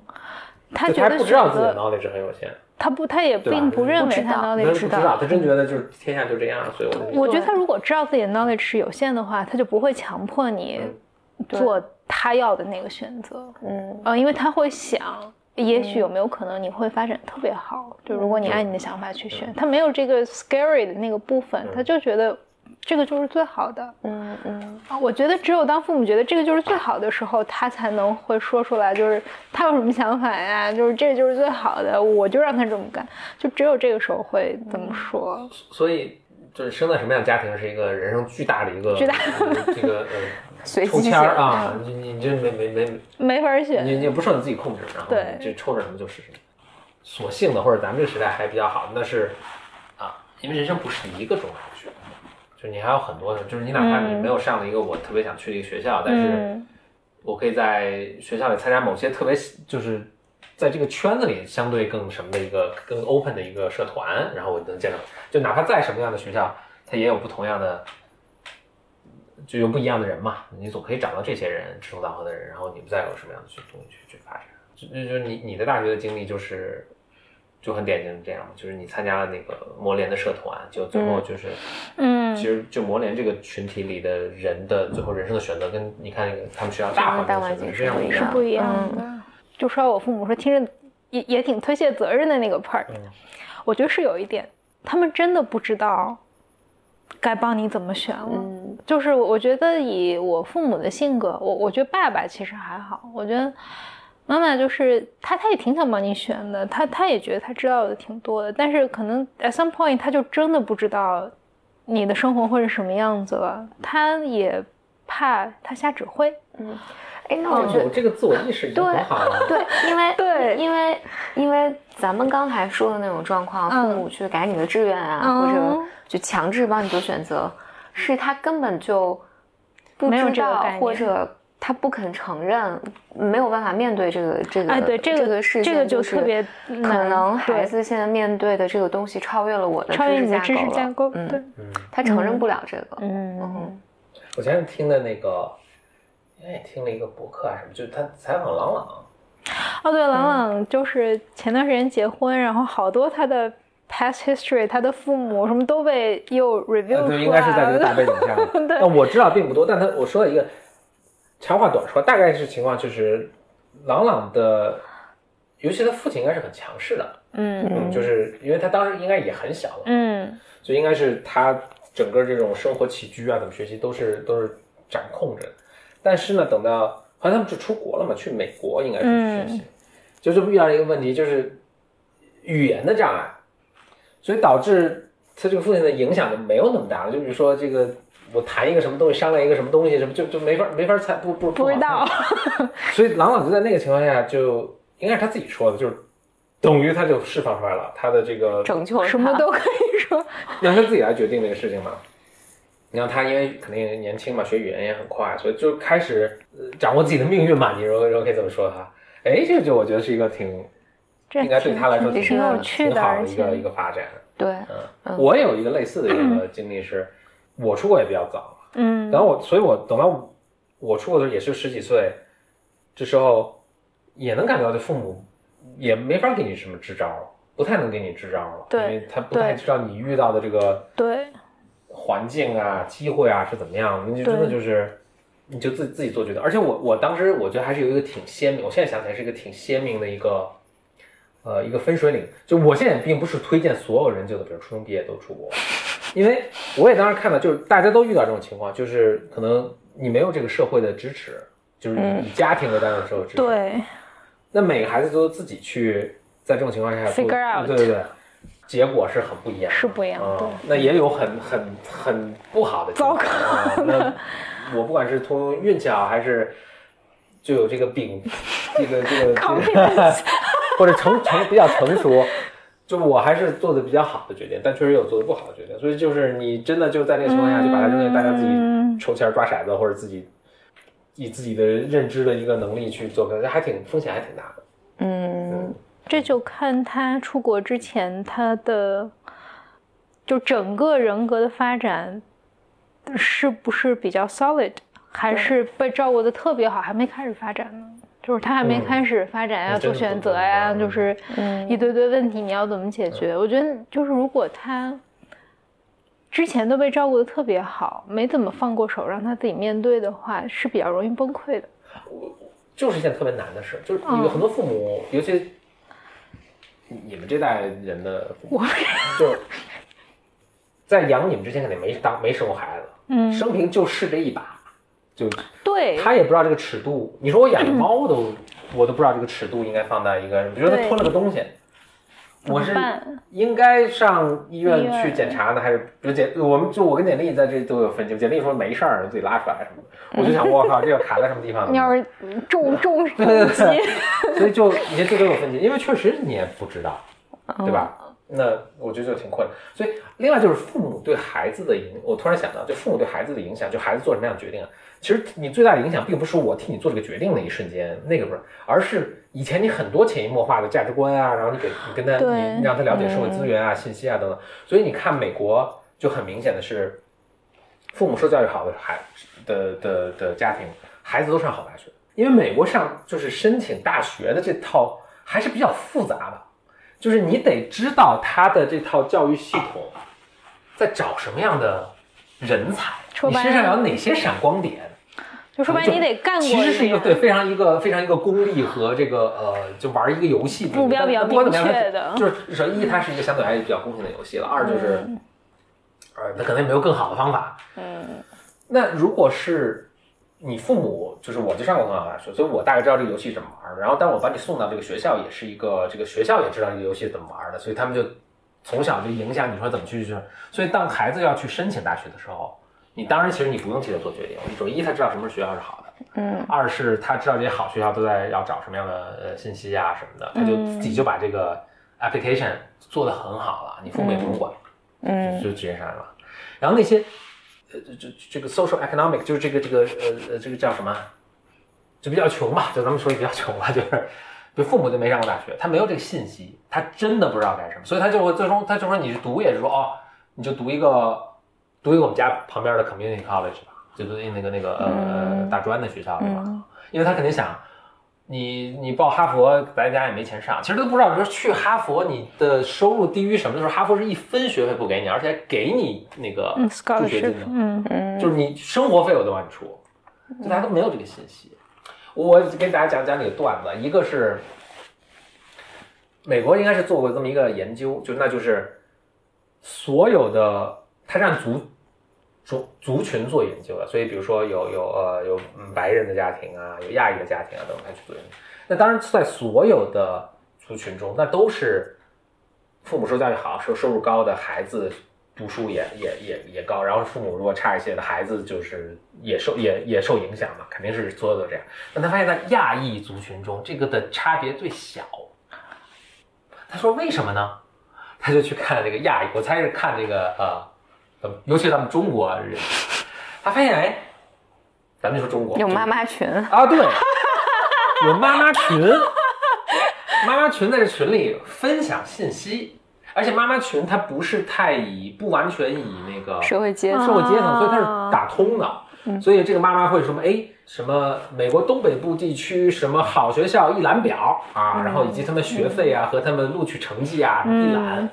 他他觉得不知道自己的选择 knowledge 很有限，他不，他也并不认为他不知道。他 knowledge 不知道，他真觉得就是天下就这样，所以我我觉得他如果知道自己的 knowledge 是有限的话，他就不会强迫你做他要的那个选择。嗯。呃，因为他会想，也许有没有可能你会发展特别好，就如果你按你的想法去选，他没有这个 scary 的那个部分，他就觉得这个就是最好的。嗯嗯，啊，我觉得只有当父母觉得这个就是最好的时候，他才能会说出来，就是他有什么想法呀，就是这个就是最好的，我就让他这么干，就只有这个时候会这么说。所以就是生在什么样的家庭是一个人生巨大的一个巨大呃 这个呃 随抽签儿啊，你你你这没没没没法选。你你不受你自己控制，然后对你这抽着什么就是什么。所幸的，或者咱们这个时代还比较好，那是啊，因为人生不是一个中考学，就是你还有很多的，就是你哪怕你嗯没有上了一个我特别想去的一个学校，但是嗯我可以在学校里参加某些特别就是在这个圈子里相对更什么的一个更 open 的一个社团，然后我能见到，就哪怕在什么样的学校，它也有不同样的。就有不一样的人嘛，你总可以找到这些人志同道合的人，然后你们再有什么样的去东西去去发展。就就就你你的大学的经历就是就很典型这样，就是你参加了那个魔联的社团，就最后就是，嗯其实就魔联这个群体里的人的最后人生的选择，跟你看那个他们学校大环大境环选择是不一样是不一样的。就说我父母说听着也也挺推卸责任的那个 part，、嗯我觉得是有一点，他们真的不知道该帮你怎么选了。嗯就是我觉得以我父母的性格，我我觉得爸爸其实还好，我觉得妈妈就是他，他也挺想帮你选的，他他也觉得他知道的挺多的，但是可能 at some point 他就真的不知道你的生活会是什么样子了，他也怕他瞎指挥。嗯，哎，那我觉得有这个自我意识已经很好了。对，因为对因为因为咱们刚才说的那种状况，嗯父母去改你的志愿啊，嗯或者就强制帮你做选择，是他根本就不没有知道这个概念，或者他不肯承认，没有办法面对这个这个哎，对，这这个事情，这个就是特别可能孩子现在面对的这个东西超越了我的超越你的知识架构，嗯他承认不了这个。嗯嗯我前天听的那个，哎，听了一个博客啊什么，就是他采访郎朗，哦，对，朗朗就是前段时间结婚，然后好多他的 past history，他的父母什么都被又 review 呃，出来了。对，应该是在这个大背景下。对但我知道并不多，但他我说了一个长话短说，大概是情况就是，朗朗的，尤其他父亲应该是很强势的，嗯嗯，就是因为他当时应该也很小了，嗯所以应该是他整个这种生活起居啊，怎么学习都是都是掌控着。但是呢，等到好像他们就出国了嘛，去美国应该是去学习，就是遇到了一个问题，就是语言的障碍，所以导致他这个父亲的影响就没有那么大了。就比如说这个，我谈一个什么东西，商量一个什么东西，什么就就没法没法猜，不不不知道。好 所以郎朗就在那个情况下，就应该是他自己说的，就是等于他就释放出来了他的这个拯救什么都可以说。让他自己来决定这个事情嘛。你让他因为肯定年轻嘛，学语言也很快，所以就开始、呃掌握自己的命运嘛。你如果如果可以这么说他，哎，这个就我觉得是一个挺这应该对他来说挺挺有趣的，挺好的一个一个发展。对，嗯，嗯我也有一个类似的一个经历是，我出国也比较早，嗯，然后我，所以我等到我出国的时候也是十几岁，这时候也能感觉到这父母也没法给你什么支招了，不太能给你支招了，对因为他不太知道你遇到的这个对环境啊、机会啊是怎么样的，你就真的就是。你就自己自己做决定，而且我我当时我觉得还是有一个挺鲜明，我现在想起来是一个挺鲜明的一个，呃，一个分水岭。就我现在并不是推荐所有人就比如初中毕业都出国，因为我也当时看到，就是大家都遇到这种情况，就是可能你没有这个社会的支持，就是以家庭为单位的社会支持。，对那每个孩子都自己去在这种情况下 Figure out 对对对，结果是很不一样的，是不一样嗯那也有很很很不好的经历，糟糕啊那我不管是从运气好，还是就有这个禀，这个这个 这个，或者成成比较成熟。就我还是做的比较好的决定，但确实有做的不好的决定，所以就是你真的就在这个情况下就把它扔给大家自己嗯抽签抓骰子，或者自己以自己的认知的一个能力去做，可能还挺风险还挺大的。嗯这就看他出国之前他的就整个人格的发展是不是比较 solid，还是被照顾的特别好，还没开始发展呢？就是他还没嗯。开始发展，那要做选择呀，样就是嗯。一堆堆问题，你要怎么解决？我觉得就是如果他之前都被照顾的特别好，没怎么放过手，让他自己面对的话，是比较容易崩溃的。就是一件特别难的事，就是嗯。有很多父母，尤其你们这代人的父母，就是在养你们之前肯定没当没生过孩子，嗯，生平就试这一把，就对，他也不知道这个尺度。你说我养个猫都，我都不知道这个尺度应该放在一个，比如说他对吞了个东西，我是应该上医医院院去检查呢，还是比如简我们就我跟简历在这都有分歧，简历说没事儿，自己拉出来什么的，我就想我靠，这要卡在什么地方呢？你要是重重 对对所以就你看这都有分歧，因为确实你也不知道，嗯对吧？那我觉得就挺困难。所以另外就是父母对孩子的影，我突然想到，就父母对孩子的影响，就孩子做什么样的决定啊？其实你最大的影响，并不是我替你做这个决定那一瞬间，那个不是，而是以前你很多潜移默化的价值观啊，然后你给你跟他，对你让他了解社会资源啊、信息啊等等。所以你看美国就很明显的是，父母受教育好的孩的的的家庭，孩子都上好大学。因为美国上就是申请大学的这套还是比较复杂的，就是你得知道他的这套教育系统在找什么样的人才，你身上有哪些闪光点。就说白了你得干过其实是一个对非常一个非常一个功利和这个呃，就玩一个游戏的目标比较明确的就是首先一它是一个相对来比较公平的游戏了，二就是、呃，它可能也没有更好的方法。嗯那如果是你父母，就是我就上过很好的大学，所以我大概知道这个游戏怎么玩儿。然后当我把你送到这个学校，也是一个这个学校也知道这个游戏怎么玩儿的，所以他们就从小就影响你说怎么去去。所以当孩子要去申请大学的时候，你当然其实你不用替他做决定。首先一，他知道什么学校是好的。嗯二是他知道这些好学校都在要找什么样的呃信息啊什么的，他就自己就把这个 application 做得很好了，你父母也不用管，嗯就直接上来了。然后那些呃这这这个 social economic 就是这个这个呃呃这个叫什么，就比较穷吧，就咱们说比较穷吧，就是。就父母就没上过大学，他没有这个信息，他真的不知道干什么，所以他就会最终他就说你读也是说哦，你就读一个读一个我们家旁边的 community college 吧，就读那个那个呃嗯大专的学校对吧？嗯因为他肯定想，你你报哈佛，咱家也没钱上，其实都不知道，比如说去哈佛，你的收入低于什么的时候，哈佛是一分学费不给你，而且还给你那个嗯助学金的，嗯嗯，就是你生活费我都帮你出，就大家都没有这个信息。我给大家讲讲几个段子，一个是美国应该是做过这么一个研究，就那就是所有的他是按族族族群做研究的，所以比如说有有呃有白人的家庭啊，有亚裔的家庭啊等，他去做研究。那当然在所有的族群中，那都是父母受教育好、收收入高的孩子。读书也也也也高，然后父母如果差一些的孩子，就是也受也也受影响嘛，肯定是所有都这样。但他发现，在亚裔族群中，这个的差别最小。他说为什么呢？他就去看这个亚裔，我猜是看这个呃，尤其是咱们中国人，他发现哎，咱们就说中国有妈妈群，啊，对，有妈妈群，妈妈群在这群里分享信息，而且妈妈群它不是太以不完全以那个社会阶层，社会阶层，所以它是啊打通的。所以这个妈妈会什么？哎，什么美国东北部地区什么好学校一览表啊，然后以及他们学费啊和他们录取成绩啊一览，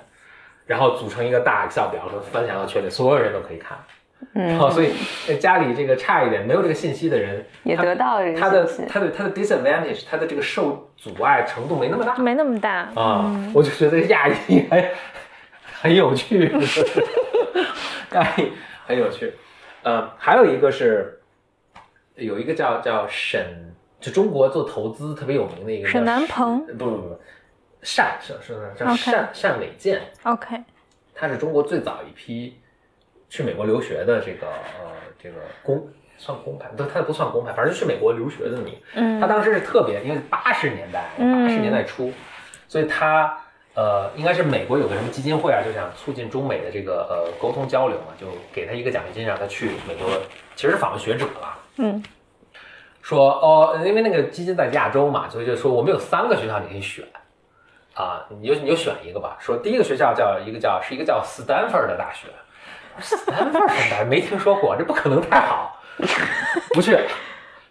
然后组成一个大 Excel 表，说分享到群里，所有人都可以看。然后所以在家里这个差一点没有这个信息的人，也得到了这个他的他的他的 disadvantage，他的这个受阻碍程度没那么大。没那么大，啊，我就觉得亚裔还 很有趣，亚裔很有趣。呃，还有一个是有一个叫叫沈，就中国做投资特别有名的一个沈南鹏。不不不，单是是叫 OK 单单伟建，OK，他是中国最早一批去美国留学的这个呃这个公算公派，不，他不算公派，反正就去美国留学的那么一个。嗯。他当时是特别，因为八十年代，嗯八十年代初，所以他呃应该是美国有个什么基金会啊，就想促进中美的这个呃沟通交流嘛，就给他一个奖学金，让他去美国，其实是访问学者了。嗯。说哦，因为那个基金在亚洲嘛，所以就说我们有三个学校你可以选，啊，你就你就选一个吧。说第一个学校叫一个叫是一个叫斯坦福的大学，斯坦福什么大学没听说过，这不可能太好，不去。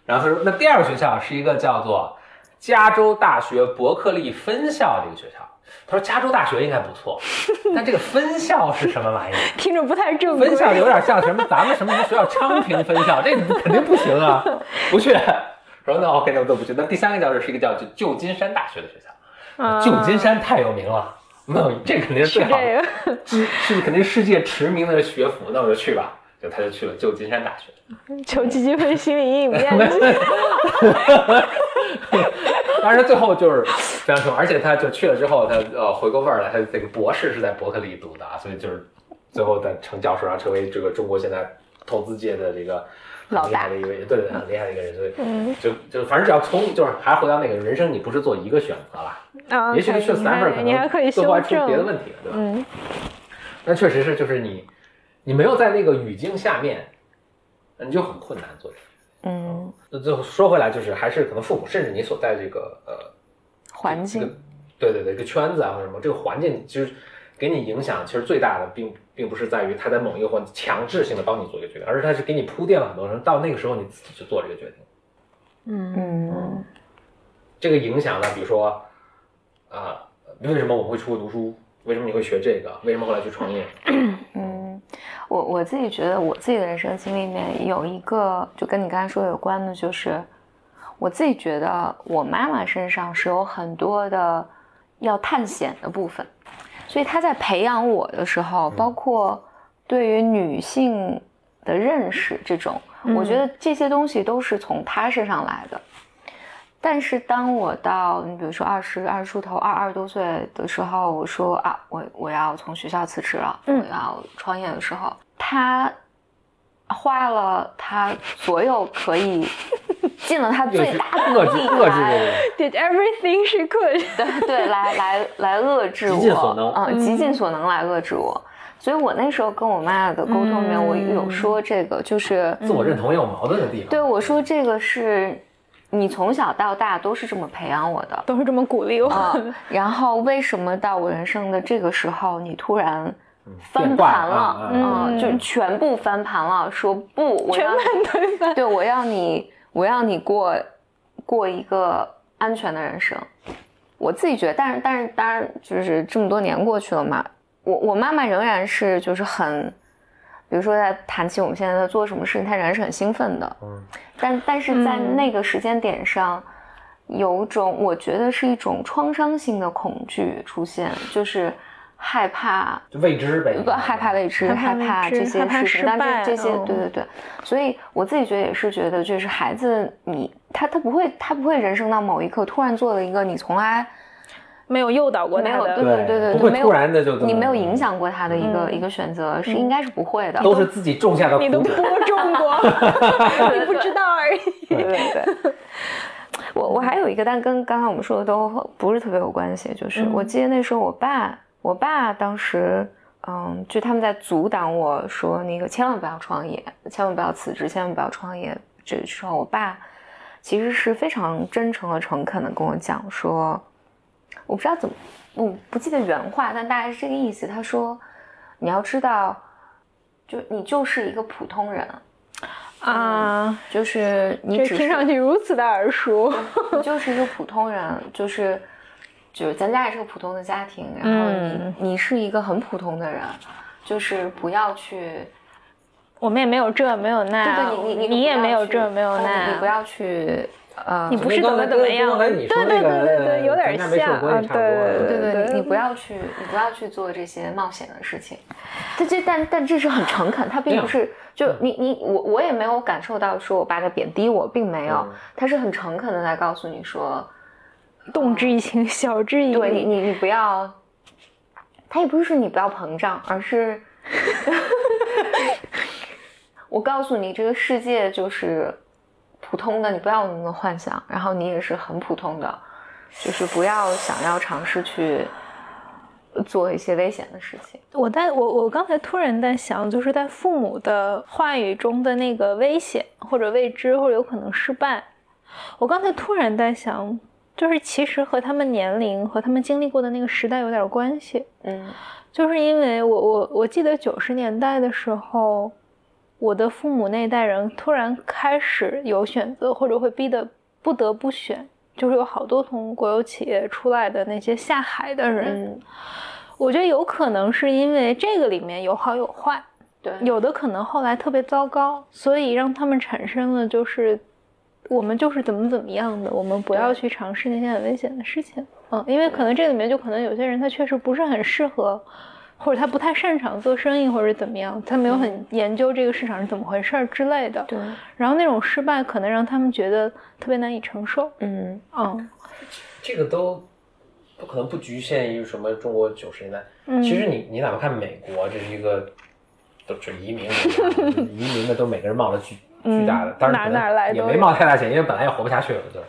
然后他说那第二个学校是一个叫做加州大学伯克利分校的一个学校。他说加州大学应该不错，但这个分校是什么玩意儿？听着不太正规。分校有点 像什么咱们什么什么学校昌平分校，这肯定不行啊，不去。说那 OK，那我都不去。那第三个教室是一个叫旧旧金山大学的学校，啊旧金山太有名了，那这肯定是最好的，是是肯定世界驰名的学府，那我就去吧。就他就去了旧金山大学，求积极分心理阴影面积。然 当然最后就是非常成功，而且他就去了之后，他呃回过味儿来，他这个博士是在伯克利读的啊，所以就是最后在成教授，然后成为这个中国现在投资界的这个老大很厉害的一位，对对，很厉害的一个人，所以嗯就就反正只要从就是还是回到那个人生，你不是做一个选择了，啊，也许你去你 Stanford 可能最后还出别的，问题了，对吧？嗯那确实是，就是你你没有在那个语境下面，你就很困难做这个。嗯，那最后说回来，就是还是可能父母，甚至你所在这个呃环境这个，对对对，这个圈子啊或者什么，这个环境其实给你影响，其实最大的并并不是在于他在某一个环强制性的帮你做一个决定，而是他是给你铺垫了很多人，到那个时候你自己去做这个决定。嗯嗯这个影响呢，比如说啊、为什么我会出国读书？为什么你会学这个？为什么后来去创业？嗯，我我自己觉得我自己的人生经历里面有一个，就跟你刚才说的有关的，就是我自己觉得我妈妈身上是有很多的要探险的部分，所以他在培养我的时候，包括对于女性的认识这种，我觉得这些东西都是从他身上来的。但是当我到你比如说二十二十出头二二十多岁的时候，我说啊，我我要从学校辞职了，嗯。我要创业的时候，他花了他所有可以 尽了他最大的遏制力遏制来这个。，did everything she could，对对，来来来遏制 我，极尽所能。嗯，嗯。极尽所能来遏制我。所以我那时候跟我妈的沟通里面，我有说这个，就是自我认同也有矛盾的地方。对我说这个是你从小到大都是这么培养我的，都是这么鼓励我。然后为什么到我人生的这个时候，你突然翻盘了，啊嗯啊就全部翻盘了，说不，我全要盘推翻。对我要你，我要你过过一个安全的人生。我自己觉得，但是但是当然，就是这么多年过去了嘛，我我妈妈仍然是就是很，比如说在谈起我们现在在做什么事情，她仍然是很兴奋的。嗯，但但是在嗯那个时间点上，有种我觉得是一种创伤性的恐惧出现，就是害怕就未知呗。不害怕未知，害害怕这些事情，但失败是这些，嗯对对对，所以我自己觉得也是觉得，就是孩子你他他不会他不会人生到某一刻突然做了一个你从来没有诱导过没有他的，对对对对，不会没有突然的就你没有影响过他的一个嗯一个选择，是应该是不会的，都是自己种下的你都。播种过，你不知道而已。对对对。我我还有一个，但跟刚才我们说的都不是特别有关系，就是嗯我记得那时候我爸，我爸当时，嗯，就他们在阻挡我说那个千万不要创业，千万不要辞职，千万不要创业。这时候我爸其实是非常真诚和诚恳的跟我讲说，我不知道怎么，我不记得原话，但大概是这个意思。他说，你要知道，就你就是一个普通人，啊，就是你听上去如此的耳熟。你就是一个普通人，就是就是咱家也是个普通的家庭，然后你、嗯。你是一个很普通的人，就是不要去，我们也没有这没有那，对，你你你也没有这没有呃那，你不要去呃，你不是怎么怎么样跟刚才你说那个，对对对对有点像对对对对，你你不要去，你不要去做这些冒险的事情。这这但但这是很诚恳，他并不是就你你我我也没有感受到说我爸在贬低我，并没有嗯，他是很诚恳的在告诉你说，动之以情，晓之以理。对你你你不要，他也不是说你不要膨胀，而是 我告诉你，这个世界就是普通的，你不要有那么多幻想，然后你也是很普通的，就是不要想要尝试去做一些危险的事情。我在我我刚才突然在想，就是在父母的话语中的那个危险或者未知或者有可能失败，我刚才突然在想，就是其实和他们年龄和他们经历过的那个时代有点关系。嗯。就是因为我我我记得九十年代的时候，我的父母那代人突然开始有选择，或者会逼得不得不选，就是有好多从国有企业出来的那些下海的人，嗯，我觉得有可能是因为这个里面有好有坏，对，有的可能后来特别糟糕，所以让他们产生了就是我们就是怎么怎么样的，我们不要去尝试那些很危险的事情。嗯，因为可能这里面就可能有些人他确实不是很适合或者他不太擅长做生意，或者怎么样，他没有很研究这个市场是怎么回事儿之类的。对，然后那种失败可能让他们觉得特别难以承受。嗯嗯这个都不可能不局限于什么中国九十年代。嗯，其实你你哪怕看美国，这是一个都是移民国家，移民的都每个人冒了巨巨大的，嗯当然也没冒太大险，因为本来也活不下去了，对吧？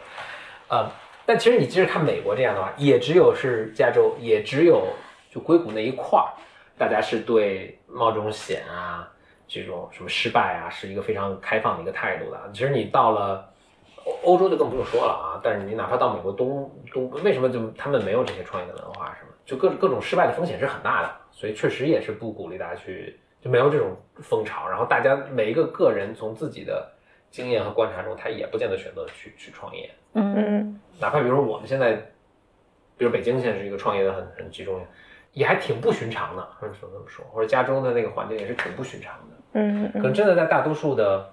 呃，但其实你即使看美国这样的话，也只有是加州，也只有就硅谷那一块儿，大家是对冒这种险啊，这种什么失败啊，是一个非常开放的一个态度的。其实你到了欧欧洲就更不用说了啊，但是你哪怕到美国东东，为什么就他们没有这些创业的文化什么？就各各种失败的风险是很大的，所以确实也是不鼓励大家去，就没有这种风潮。然后大家每一个个人从自己的经验和观察中，他也不见得选择去去创业。嗯嗯哪怕比如说我们现在，比如北京现在是一个创业的很很集中，也还挺不寻常的，或者说这么说，或者加州的那个环境也是挺不寻常的。嗯可能真的在大多数的，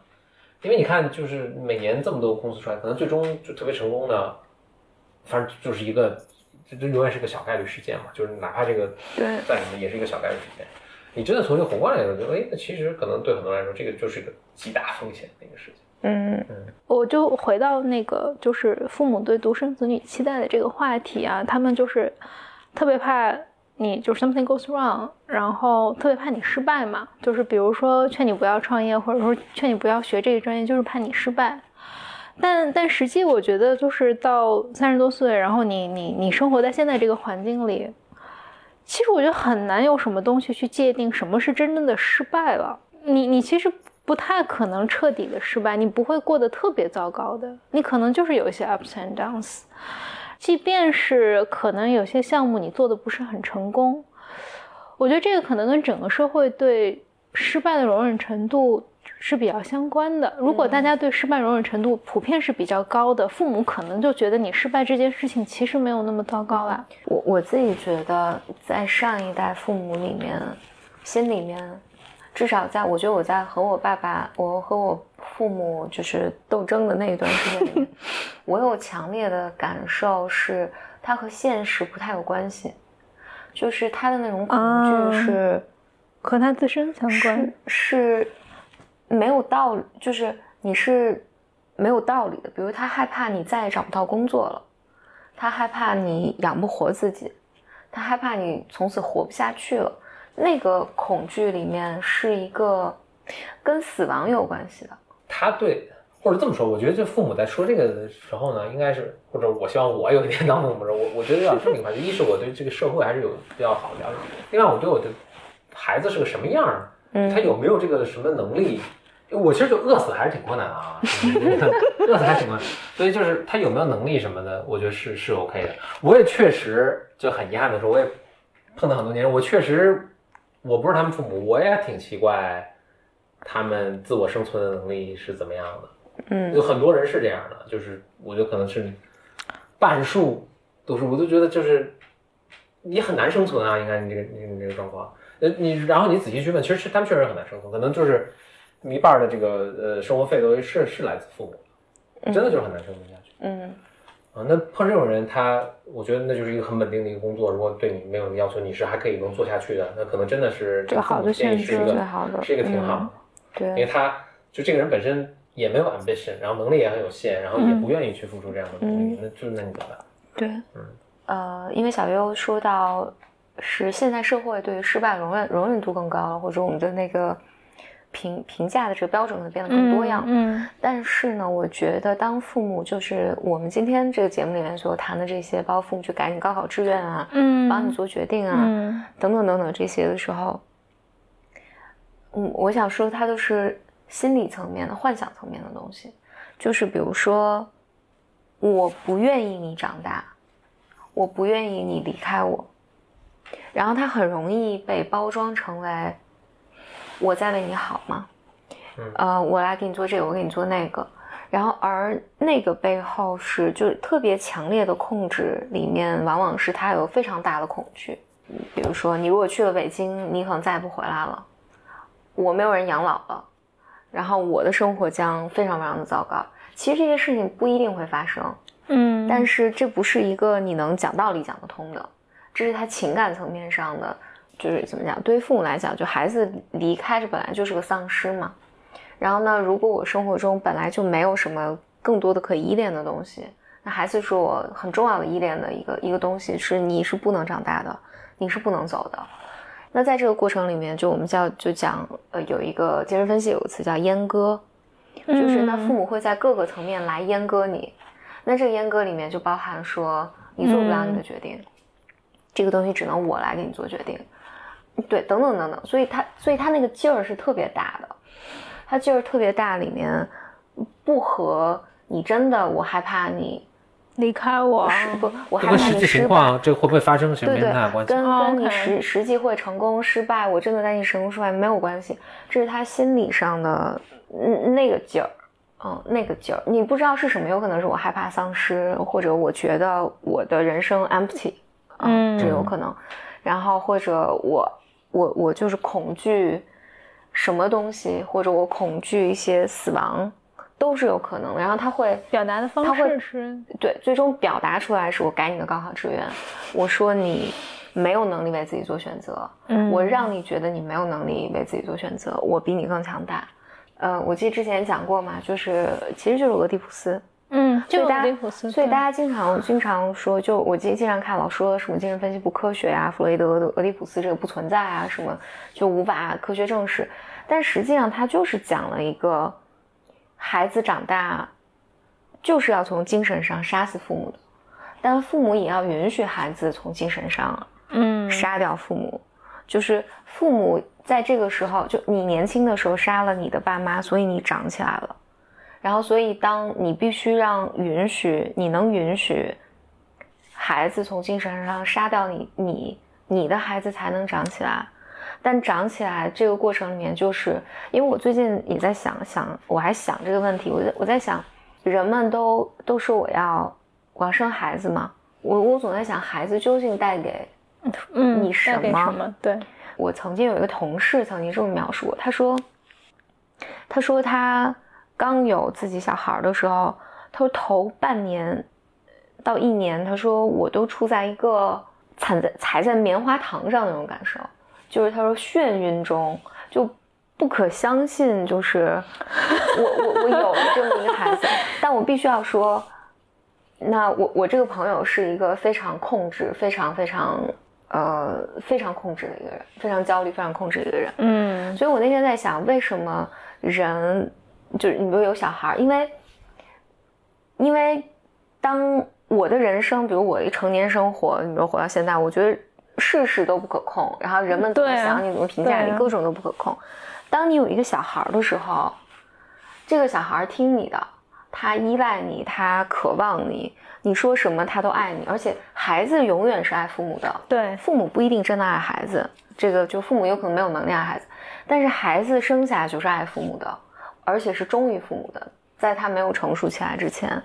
因为你看，就是每年这么多公司出来，可能最终就特别成功的，反正就是一个，这这永远是个小概率事件嘛，就是哪怕这个对再什么也是一个小概率事件。你真的从一个宏观来说，就哎，那其实可能对很多人来说，这个就是一个极大风险的一个事情。嗯我就回到那个就是父母对独生子女期待的这个话题啊，他们就是特别怕你就是 something goes wrong，然后特别怕你失败嘛，就是比如说劝你不要创业，或者说劝你不要学这个专业，就是怕你失败。但但实际我觉得就是到三十多岁，然后你你你生活在现在这个环境里，其实我觉得很难有什么东西去界定什么是真正的失败了。你你其实不太可能彻底的失败，你不会过得特别糟糕的，你可能就是有一些 ups and downs。即便是可能有些项目你做的不是很成功，我觉得这个可能跟整个社会对失败的容忍程度是比较相关的。如果大家对失败容忍程度普遍是比较高的，父母可能就觉得你失败这件事情其实没有那么糟糕啦。我我自己觉得，在上一代父母里面，心里面，至少在我觉得我在和我爸爸，我和我父母就是斗争的那一段时间里面，我有强烈的感受是，他和现实不太有关系，就是他的那种恐啊惧是。和他自身相关是，是没有道理，就是你是没有道理的。比如他害怕你再也找不到工作了，他害怕你养不活自己，他害怕你从此活不下去了。那个恐惧里面是一个跟死亡有关系的。他对，或者这么说，我觉得这父母在说这个的时候呢，应该是，或者我希望我有一天当父母的时候，我我觉得要这么一块，一是我对这个社会还是有比较好的了解，另外我对我的孩子是个什么样儿，嗯他有没有这个什么能力。我其实就饿死还是挺困难的啊，饿死还挺困难，所以就是他有没有能力什么的，我觉得是是 OK 的。我也确实就很遗憾的说，我也碰到很多年，我确实我不是他们父母，我也挺奇怪他们自我生存的能力是怎么样的。嗯有很多人是这样的，就是我觉得可能是半数都是，我都觉得就是你很难生存啊，应该你这个你你这个状况，呃你然后你仔细去问，其实是他们确实很难生存，可能就是一半的这个呃生活费都是是来自父母，真的就是很难生存下去。嗯啊，那碰这种人，他我觉得那就是一个很稳定的一个工作。如果对你没有要求，你是还可以能做下去的，那可能真的是这个好的选择建议是一个最好的是一个挺好对，因为，他就这个人本身也没有 ambition，然后能力也很有限，然后也不愿意去付出这样的努力，那就那你怎么办？对，呃，因为小优说到是现在社会对于失败容忍容忍度更高了，或者我们的那个评评价的这个标准会变得更多样。嗯。但是呢，我觉得当父母就是我们今天这个节目里面所谈的这些，包括父母去改你高考志愿啊，嗯，帮你做决定啊，嗯等等等等这些的时候，嗯，我想说它都是心理层面的、幻想层面的东西，就是比如说，我不愿意你长大，我不愿意你离开我，然后它很容易被包装成为我在为你好吗？嗯呃，我来给你做这个，我给你做那个。然后，而那个背后是就是特别强烈的控制，里面往往是他有非常大的恐惧。比如说，你如果去了北京，你可能再也不回来了，我没有人养老了，然后我的生活将非常非常的糟糕。其实这些事情不一定会发生，嗯，但是这不是一个你能讲道理讲得通的，这是他情感层面上的就是怎么讲？对于父母来讲，就孩子离开这本来就是个丧失嘛。然后呢，如果我生活中本来就没有什么更多的可依恋的东西，那孩子是我很重要的依恋的一个一个东西，是你是不能长大的，你是不能走的。那在这个过程里面，就我们叫就讲，呃，有一个精神分析有个词叫阉割，就是那父母会在各个层面来阉割你。那这个阉割里面就包含说，你做不了你的决定，这个东西只能我来给你做决定，对，等等等等。所以他，所以他那个劲儿是特别大的，他劲儿特别大，里面不和你真的，我害怕你离开我，不，我害跟实际怕你失败。情况，这会不会发生，对。跟哦跟你实实际会成功失败，我真的担心成功失败没有关系，这是他心理上的嗯那个劲儿，嗯，那个劲儿，你不知道是什么，有可能是我害怕丧失，或者我觉得我的人生 empty，嗯这有可能，然后或者我我我就是恐惧什么东西，或者我恐惧一些死亡，都是有可能的，然后他会表达的方他会式是，对，最终表达出来是我改你的高考志愿，我说你没有能力为自己做选择，嗯。我让你觉得你没有能力为自己做选择，我比你更强大。呃，我记得之前讲过嘛，就是其实就是俄狄浦斯，嗯，就所以大家所以大家经常经常说，就我经经常看老说什么精神分析不科学呀、弗洛伊德的俄狄浦斯这个不存在啊，什么就无法科学证实，但实际上他就是讲了一个孩子长大就是要从精神上杀死父母的，但父母也要允许孩子从精神上嗯杀掉父母，就是父母在这个时候，就你年轻的时候杀了你的爸妈，所以你长起来了。然后，所以当你必须让允许，你能允许孩子从精神上杀掉你，你你的孩子才能长起来。但长起来这个过程里面，就是因为我最近也在想想，我还想这个问题，我在我在想，人们都都说我要我要生孩子嘛，我我总在想，孩子究竟带给嗯，你什么什么？对，我曾经有一个同事曾经这么描述我，他说，他说他刚有自己小孩的时候，他说头半年到一年，他说我都处在一个踩在踩在棉花糖上的那种感受，就是他说眩晕中就不可相信，就是我我我有了这么一个孩子，但我必须要说，那我我这个朋友是一个非常控制、非常非常呃非常控制的一个人，非常焦虑、非常控制的一个人。嗯。所以我那天在想，为什么人就是你比如有小孩儿，因为因为当我的人生，比如我一成年生活，你比如活到现在，我觉得事事都不可控，然后人们怎么想你，怎么评价你，各种都不可控。当你有一个小孩儿的时候，这个小孩儿听你的，他依赖你，他渴望你，你说什么他都爱你，而且孩子永远是爱父母的。对，父母不一定真的爱孩子，这个就父母有可能没有能力爱孩子，但是孩子生下来就是爱父母的，而且是忠于父母的，在他没有成熟起来之前，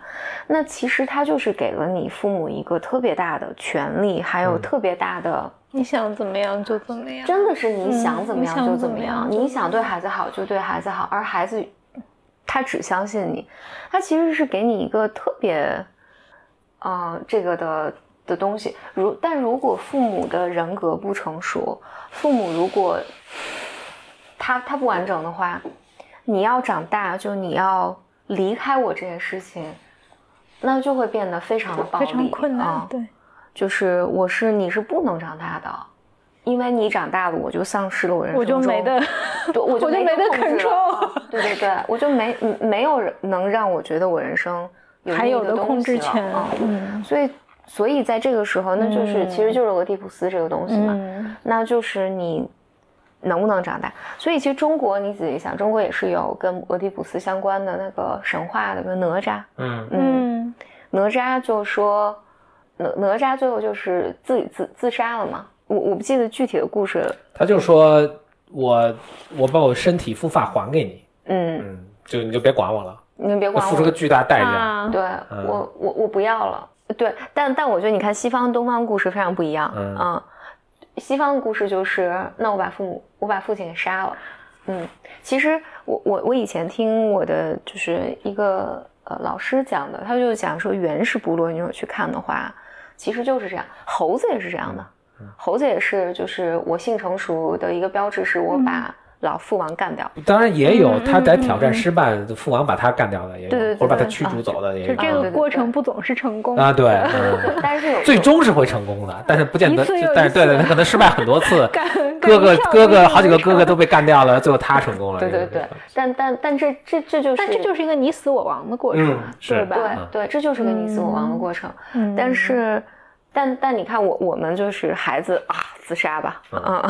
那其实他就是给了你父母一个特别大的权利，还有嗯。特别大的，你想怎么样就怎么样，真的是你想嗯怎么样就怎么样你想对孩子好就对孩子好，而孩子他只相信你，他其实是给你一个特别，呃，这个的的东西。如但如果父母的人格不成熟，父母如果他他不完整的话，你要长大，就你要离开我这件事情，那就会变得非常的暴力，非常困难啊，对，就是我是你是不能长大的，因为你长大了，我就丧失了我人生我就没得，对，我就 没得控制对对对，我就没嗯没有人能让我觉得我人生有还有的控制权啊，嗯。所以所以在这个时候，那就是、嗯。其实就是俄狄浦斯这个东西嘛，嗯。那就是你能不能长大。所以其实中国你仔细想，中国也是有跟俄狄浦斯相关的那个神话的，比如哪吒，嗯哪吒就说哪哪吒最后就是自己自自杀了嘛。我我不记得具体的故事了，他就说我我把我身体复发还给你，嗯，嗯，就你就别管我了，你们别管我付出个巨大代价。啊，对、嗯我我我不要了。对，但但我觉得你看西方东方故事非常不一样。嗯西方的故事就是，那我把父母我把父亲给杀了。嗯，其实我我我以前听我的就是一个呃老师讲的，他就讲说原始部落，你如果去看的话，其实就是这样，猴子也是这样的。猴子也是，就是我性成熟的一个标志，是我把老父王干掉。当然也有嗯他在挑战嗯嗯失败，父王把他干掉的也有，对对对或者把他驱逐走的也有。就这个过程不总是成功啊，对，嗯对对，但是有最终是会成功的，但是不见得但是对对，他可能失败很多次，干哥哥哥哥好几个哥哥都被干掉了，最后他成功了。对对对但但但这这这就是，但这就是一个你死我亡的过程，嗯是对吧？对对，这就是个你死我亡的过程。嗯但是，但但你看我我们就是孩子啊，自杀吧，嗯，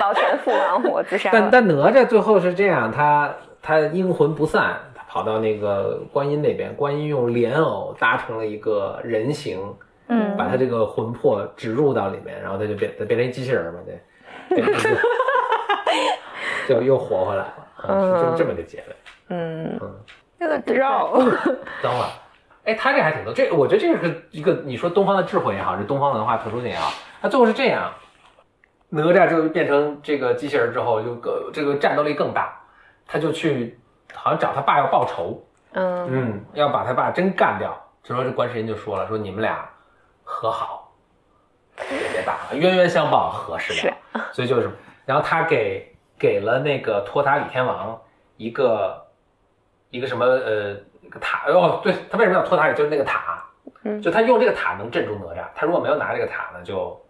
保全父王我自杀但。但哪吒最后是这样，他他阴魂不散，他跑到那个观音那边，观音用莲藕搭成了一个人形，嗯把他这个魂魄植入到里面，然后他就变他变成一机器人嘛，对，变成一个 就又活回来了，嗯，是这么这么个结尾。嗯，那个绕，等会儿，哎，他这还挺多，这我觉得这是一个你说东方的智慧也好，是东方文化特殊性也好，他最后是这样，哪吒就变成这个机器人之后，就个这个战斗力更大，他就去好像找他爸要报仇，嗯嗯，要把他爸真干掉。这时候这观世音就说了，说你们俩和好，别别打了，冤冤相报何时了？所以就是，然后他给给了那个托塔李天王一个一个什么呃一个塔哦，对他为什么要托塔李？就是那个塔，嗯就他用这个塔能镇住哪吒，他如果没有拿这个塔呢，就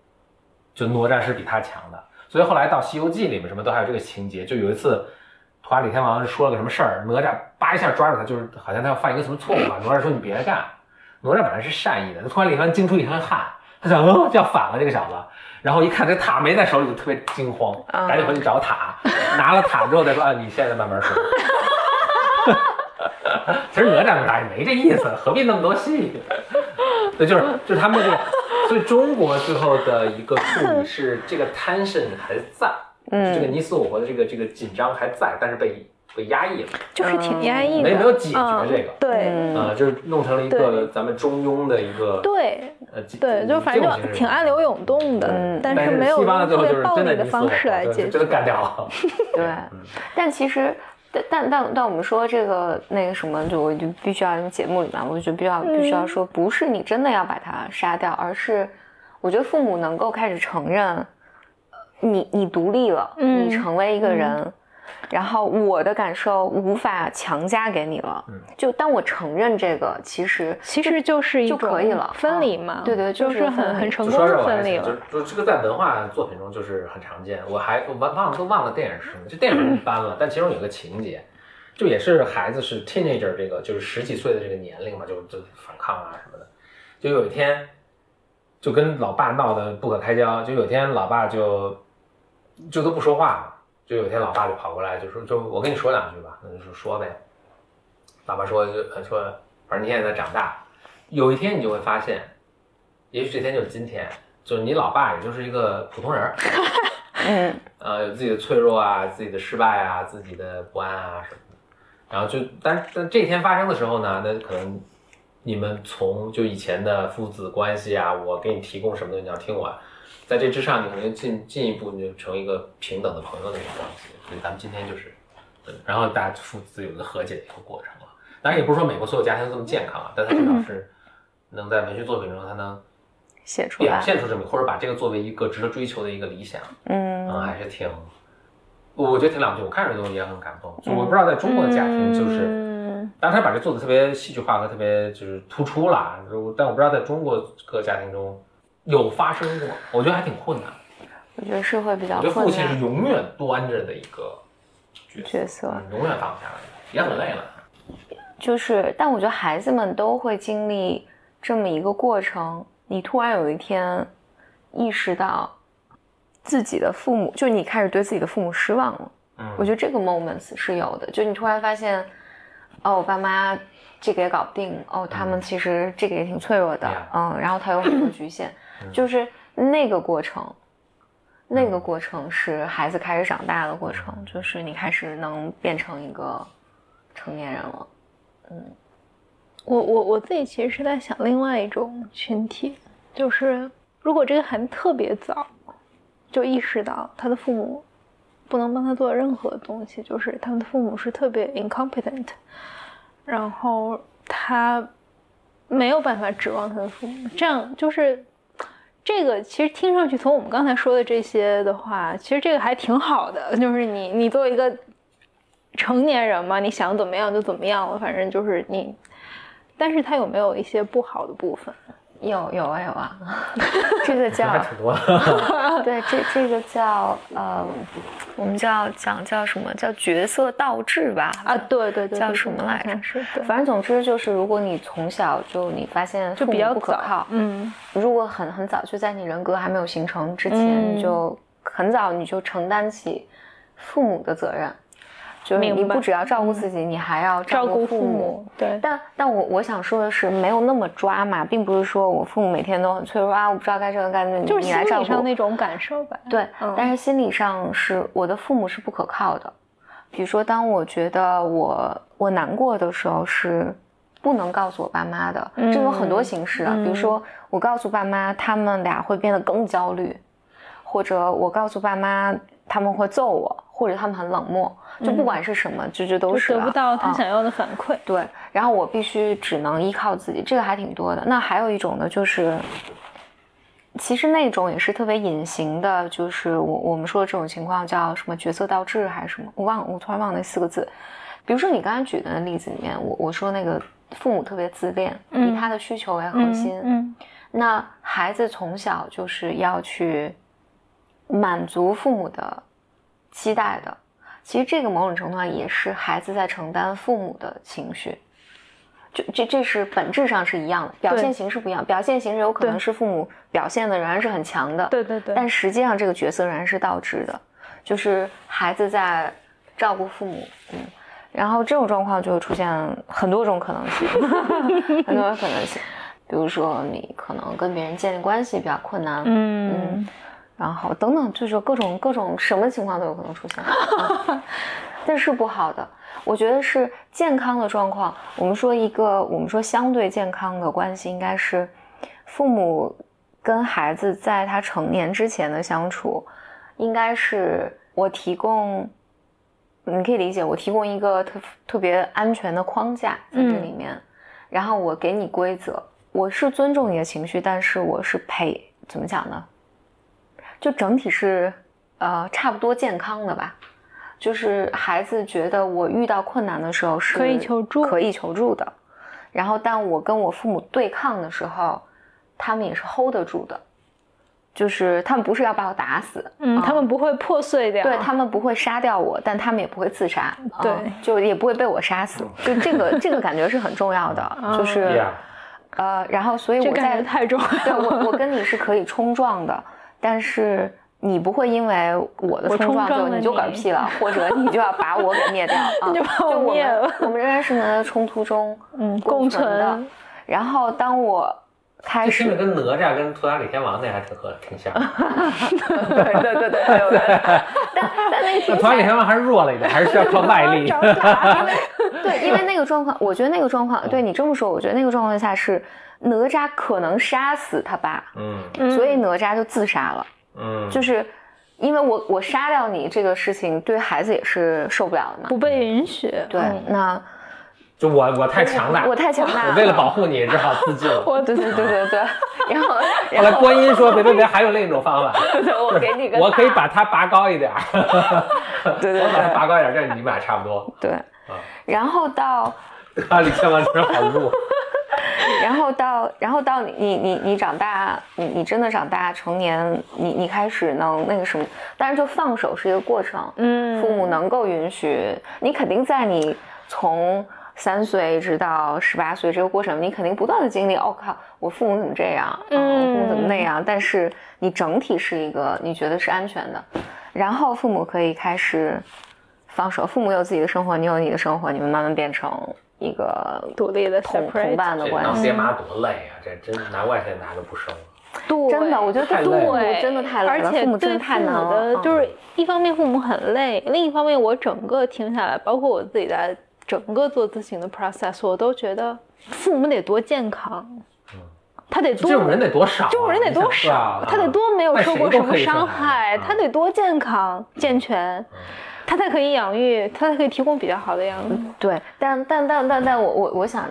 就哪吒是比他强的。所以后来到《西游记》里面什么都还有这个情节，就有一次。托塔李天王说了个什么事儿，哪吒叭一下抓住他，就是好像他要犯一个什么错误啊。哪吒说：“你别干。”哪吒本来是善意的，托塔李天王惊出一身汗，他想，哦，这要反了这个小子。然后一看这塔没在手里，就特别惊慌，啊赶紧回去找塔，拿了塔之后再说啊，你现在慢慢说。其实哪吒那打也没这意思，何必那么多戏？对，就是就是他们这个，所以中国最后的一个处理是这个 tension 还在，嗯这个你死我活的这个这个紧张还在，但是被被压抑了，就是挺压抑的，没没有解决嗯这个对嗯啊、就是弄成了一个咱们中庸的一个对呃对，就反正就挺暗流涌动的嗯，但但是没有西方的最后就是用特别暴真的你死我力的方式活来解真的。干掉了。对嗯，但其实，但但但但我们说这个那个什么，就我就必须要因为节目里面，我就必须要必须要说，不是你真的要把他杀掉，而是我觉得父母能够开始承认，呃你你独立了，嗯你成为一个人。然后我的感受无法强加给你了，嗯就当我承认这个，其实其实就是一就可以了分离嘛，对对就就是很很成功分离了，就了。就这个在文化作品中就是很常见。我还我忘忘了都忘了电影是什么，就电影一般了，但其中有个情节，就也是孩子是 teenager 这个就是十几岁的这个年龄嘛，就就反抗啊什么的。就有一天，就跟老爸闹得不可开交，就有一天老爸就就都不说话了。就有一天，老爸就跑过来，就说：“就我跟你说两句吧。”那就说说呗。爸爸说：“就呃说，反正你现在在长大，有一天你就会发现，也许这天就是今天，就是你老爸也就是一个普通人儿，嗯呃，有自己的脆弱啊，自己的失败啊，自己的不安啊什么的。然后就，但但这一天发生的时候呢，那可能你们从就以前的父子关系啊，我给你提供什么东西，你要听我，在这之上，你可能进进一步你就成为一个平等的朋友的一个关系。所以咱们今天就是，对然后大家父子有一个和解的一个过程了。当然也不是说美国所有家庭都这么健康啊，但它至少是能在文学作品中，它能表写出表，现出这么，或者把这个作为一个值得追求的一个理想。嗯嗯，还是挺，我我觉得挺了不起，我看着都也很感动。就我不知道在中国的家庭，就是，嗯当然他把这做的特别戏剧化和特别就是突出啦，就但我不知道在中国各家庭中有发生过，我觉得还挺困难。我觉得是会比较我觉得父亲是永远端着的一个角色，角色。嗯永远放不下来，也很累了。就是，但我觉得孩子们都会经历这么一个过程。你突然有一天意识到自己的父母，就你开始对自己的父母失望了。嗯，我觉得这个 moments 是有的，就你突然发现，哦，我爸妈这个也搞不定，哦，他们其实这个也挺脆弱的嗯，然后他有很多局限，就是那个过程。那个过程是孩子开始长大的过程，就是你开始能变成一个成年人了。嗯我我我自己其实是在想另外一种群体，就是如果这个孩子特别早就意识到他的父母不能帮他做任何东西，就是他们的父母是特别 incompetent，然后他没有办法指望他的父母，这样就是这个其实听上去，从我们刚才说的这些的话，其实这个还挺好的。就是你，你作为一个成年人嘛，你想怎么样就怎么样了，反正就是你。但是它有没有一些不好的部分？有有啊有啊，这个叫挺多。对，这这个叫呃，我们叫讲叫什么叫角色倒置吧？啊，对对对，叫什么来着？是，反正总之就是，如果你从小就你发现就比较不可靠，嗯，如果很很早就在你人格还没有形成之前，你就很早你就承担起父母的责任。就是你不只要照顾自己，你还要照顾父母。对，但但我我想说的是，没有那么抓嘛，并不是说我父母每天都很脆弱啊，我不知道该这个该那，就是你来照顾。上那种感受吧。对，但是心理上是我的父母是不可靠的。比如说，当我觉得我我难过的时候，是不能告诉我爸妈的。这有很多形式啊，比如说我告诉爸妈，他们俩会变得更焦虑，或者我告诉爸妈，他们会揍我，或者他们很冷漠。就不管是什么，就这都是得不到他想要的反馈。对，然后我必须只能依靠自己，这个还挺多的。那还有一种呢，就是其实那种也是特别隐形的，就是我我们说的这种情况叫什么角色倒置还是什么？我忘，我突然忘了那四个字。比如说你刚才举的例子里面，我我说那个父母特别自恋，以他的需求为核心。嗯，那孩子从小就是要去满足父母的期待的。其实这个某种程度上也是孩子在承担父母的情绪，就这这是本质上是一样的，表现形式不一样。表现形式有可能是父母表现的仍然是很强的，对对对。但实际上这个角色仍然是倒置的，就是孩子在照顾父母，嗯，然后这种状况就会出现很多种可能性，很多种可能性。比如说你可能跟别人建立关系比较困难，嗯。然后等等，就是各种各种什么情况都有可能出现，这是不好的。我觉得是健康的状况。我们说一个，我们说相对健康的关系，应该是父母跟孩子在他成年之前的相处，应该是我提供，你可以理解，我提供一个特特别安全的框架在这里面，然后我给你规则，我是尊重你的情绪，但是我是陪，怎么讲呢？就整体是，呃，差不多健康的吧。就是孩子觉得我遇到困难的时候是可以求助，可以求助的。然后，但我跟我父母对抗的时候，他们也是 hold 得住的。就是他们不是要把我打死，嗯，他们不会破碎掉，对他们不会杀掉我，但他们也不会自杀，对，就也不会被我杀死。就这个这个感觉是很重要的，就是，呃，然后所以我在太重要，对我我跟你是可以冲撞的。但是你不会因为我的冲撞就你就嗝屁了，或者你就要把我给灭掉 啊？就把我灭了。我们仍然是能在冲突中 嗯共存的。然后当我开始，这跟哪吒跟托塔李天王那还挺合挺像。对对对对对。但但那托塔李天王还是弱了一点，还是需要靠外力。对，因为那个状况，我觉得那个状况，对你这么说，我觉得那个状况下是。哪吒可能杀死他爸，嗯，所以哪吒就自杀了，嗯，就是因为我我杀掉你这个事情对孩子也是受不了的嘛，不被允许，对，那就我我太强大，我太强大，我 为了保护你只好自尽 了，对对对对对，然后后来观音说别别别，还有另一种方法，我给你个，我可以把它拔高一点，对对，我把它拔高一点，这样你们俩差不多，对，然后到啊，李天王真好入。然后到，然后到你你你你长大，你你真的长大成年，你你开始能那个什么，但是就放手是一个过程，嗯，父母能够允许你，肯定在你从三岁直到十八岁这个过程，你肯定不断的经历。哦靠，我父母怎么这样？嗯，我父母怎么那样？但是你整体是一个你觉得是安全的，然后父母可以开始放手，父母有自己的生活，你有你的生活，你们慢慢变成。一个独立的同同伴的关系，爹妈多累啊！这真拿外线拿都不生。对，真的，我觉得太累，真的太累了。而且对太难了，就是一方面父母很累，另一方面我整个听下来，包括我自己在整个做咨询的 process，我都觉得父母得多健康，他得多，这种人得多少，这种人得多少，他得多没有受过什么伤害，他得多健康健全。他才可以养育，他才可以提供比较好的养育。对，但但但但但我我我想，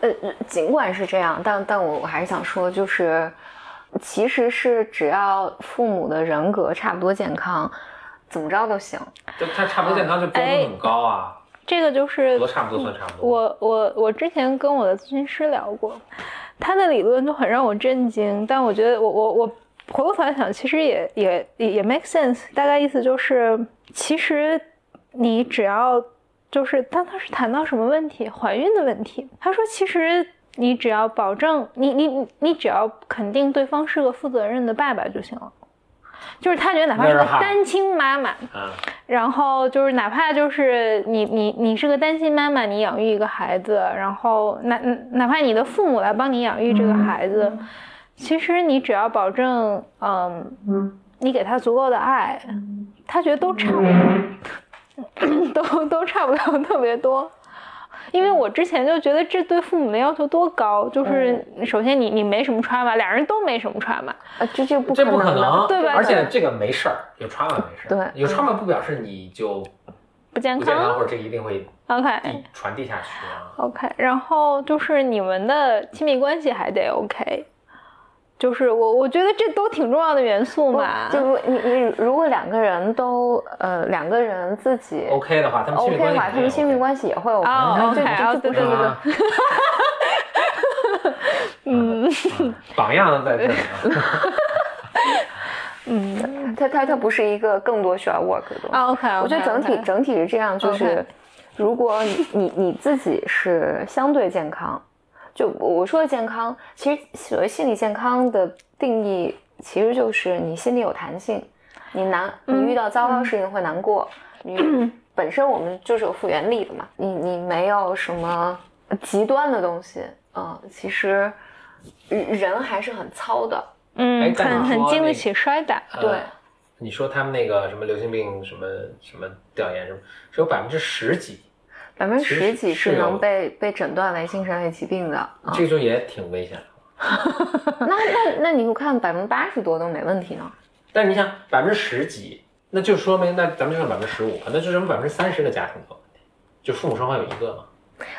呃，尽管是这样，但但我我还是想说，就是，其实是只要父母的人格差不多健康，怎么着都行。就他差不多健康，就标准很高啊。这个就是多差不多算差不多。我我我之前跟我的咨询师聊过，他的理论就很让我震惊，但我觉得我我我回过头来想，其实也也也也 make sense。大概意思就是，其实你只要就是，当他是谈到什么问题，怀孕的问题，他说其实你只要保证你你你你只要肯定对方是个负责任的爸爸就行了。就是他觉得哪怕是个单亲妈妈，嗯，然后就是哪怕就是你你你是个单亲妈妈，你养育一个孩子，然后哪哪怕你的父母来帮你养育这个孩子，其实你只要保证，嗯，你给他足够的爱，他觉得都差不多，都都差不了 特别多。因为我之前就觉得这对父母的要求多高，就是首先你你没什么 trauma，俩人都没什么 trauma，啊，这这不这不可可能。对吧？而且这个没事儿，有 trauma 没事儿，对。有 trauma 不表示你就不健不健康，或。者这一定会 OK，传递下去啊。OK，然后就是你们的亲密关系还得 OK，就是我我觉得这都挺重要的元素嘛。就如你你如果两个人都呃两个人自己 OK 的话，他们亲密 OK 的话，他们亲密关系也会 OK，哦这 OK，哦这这不是一个啊嗯，榜样在这里啊。嗯它它它不是一个更多需要 work 的东西。啊 OK，我觉得整体整体是这样，就是如果你你你自己是相对健康，就我说的健康，其实所谓心理健康的定义，其实就是你心里有弹性，你难你遇到糟糕事情会难过，你本身我们就是有复原力的嘛，你你没有什么极端的东西，嗯，其实人还是很糙的，嗯很很经得起摔打。对呃你说他们那个什么流行病什么什么调研什么，只有百分之十几，百分之十几是能被被诊断为精神类疾病的，啊这就也挺危险的。那那那你给我看百分之八十多都没问题呢？但是你想百分之十几，那就说明那咱们就算百分之十五，那就说明百分之三十的家庭都有问题，就父母双方有一个嘛。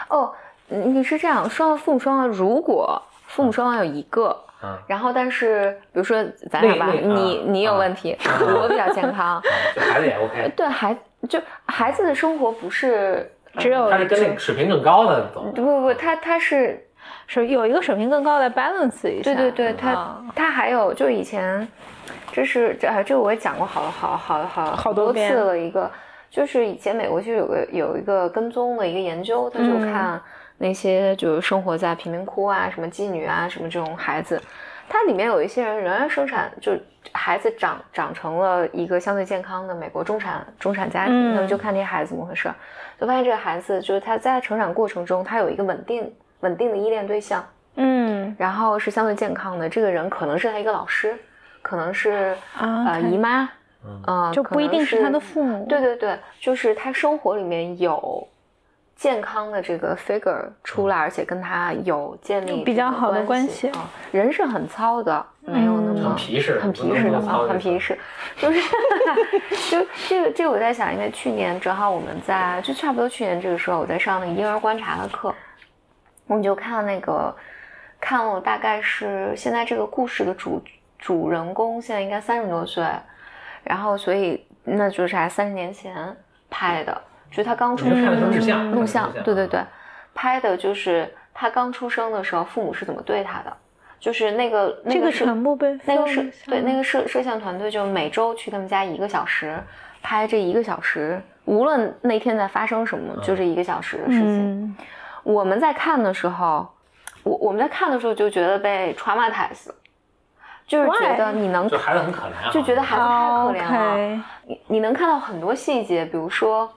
哦，你你是这样，双方父母双方如果父母双方有一个，嗯然后但是比如说咱俩吧，你啊你有啊问题，啊我比较健康，就孩子也 OK，对孩就孩子的生活不是只有他是跟那个水平更高的走。不不不，他他是是有一个水平更高的 balance 一下。对对对，他啊他还有就以前，这是这啊这个我也讲过好好好好多好多次了一个，就是以前美国其实有个有一个跟踪的一个研究，他就嗯看那些就是生活在贫民窟啊、什么妓女啊、什么这种孩子，它里面有一些人仍然生产，就孩子长长成了一个相对健康的美国中产中产家庭，嗯那么就看这些孩子怎么回事儿，就发现这个孩子就是他在成长过程中，他有一个稳定稳定的依恋对象。嗯然后是相对健康的，这个人可能是他一个老师，可能是啊呃姨妈，嗯呃，就不一定是他的父母。对对对，就是他生活里面有健康的这个 figure 出来，而且跟他有建立比较好的关关系。啊。人是很糙的，没有那嗯么很皮实，很皮实的啊，很皮实，就是 就这个这个我在想，因为去年正好我们在就差不多去年这个时候，我在上那个婴儿观察的课，我们就看那个看了大概是现在这个故事的主主人公现在应该三十多岁，然后所以那就是还三十年前拍的，就是他刚出生录像，对对对。啊，，拍的就是他刚出生的时候父母是怎么对他的，就是那个那这个是全部被那个摄摄对那个摄摄像团队就每周去他们家一个小时，拍这一个小时，无论那天在发生什么，就这一个小时的事情。嗯。我们在看的时候，我我们在看的时候就觉得被 traumatize，就是觉得你能就孩子很可怜啊，就觉得孩子太可怜了。你你能看到很多细节，比如说，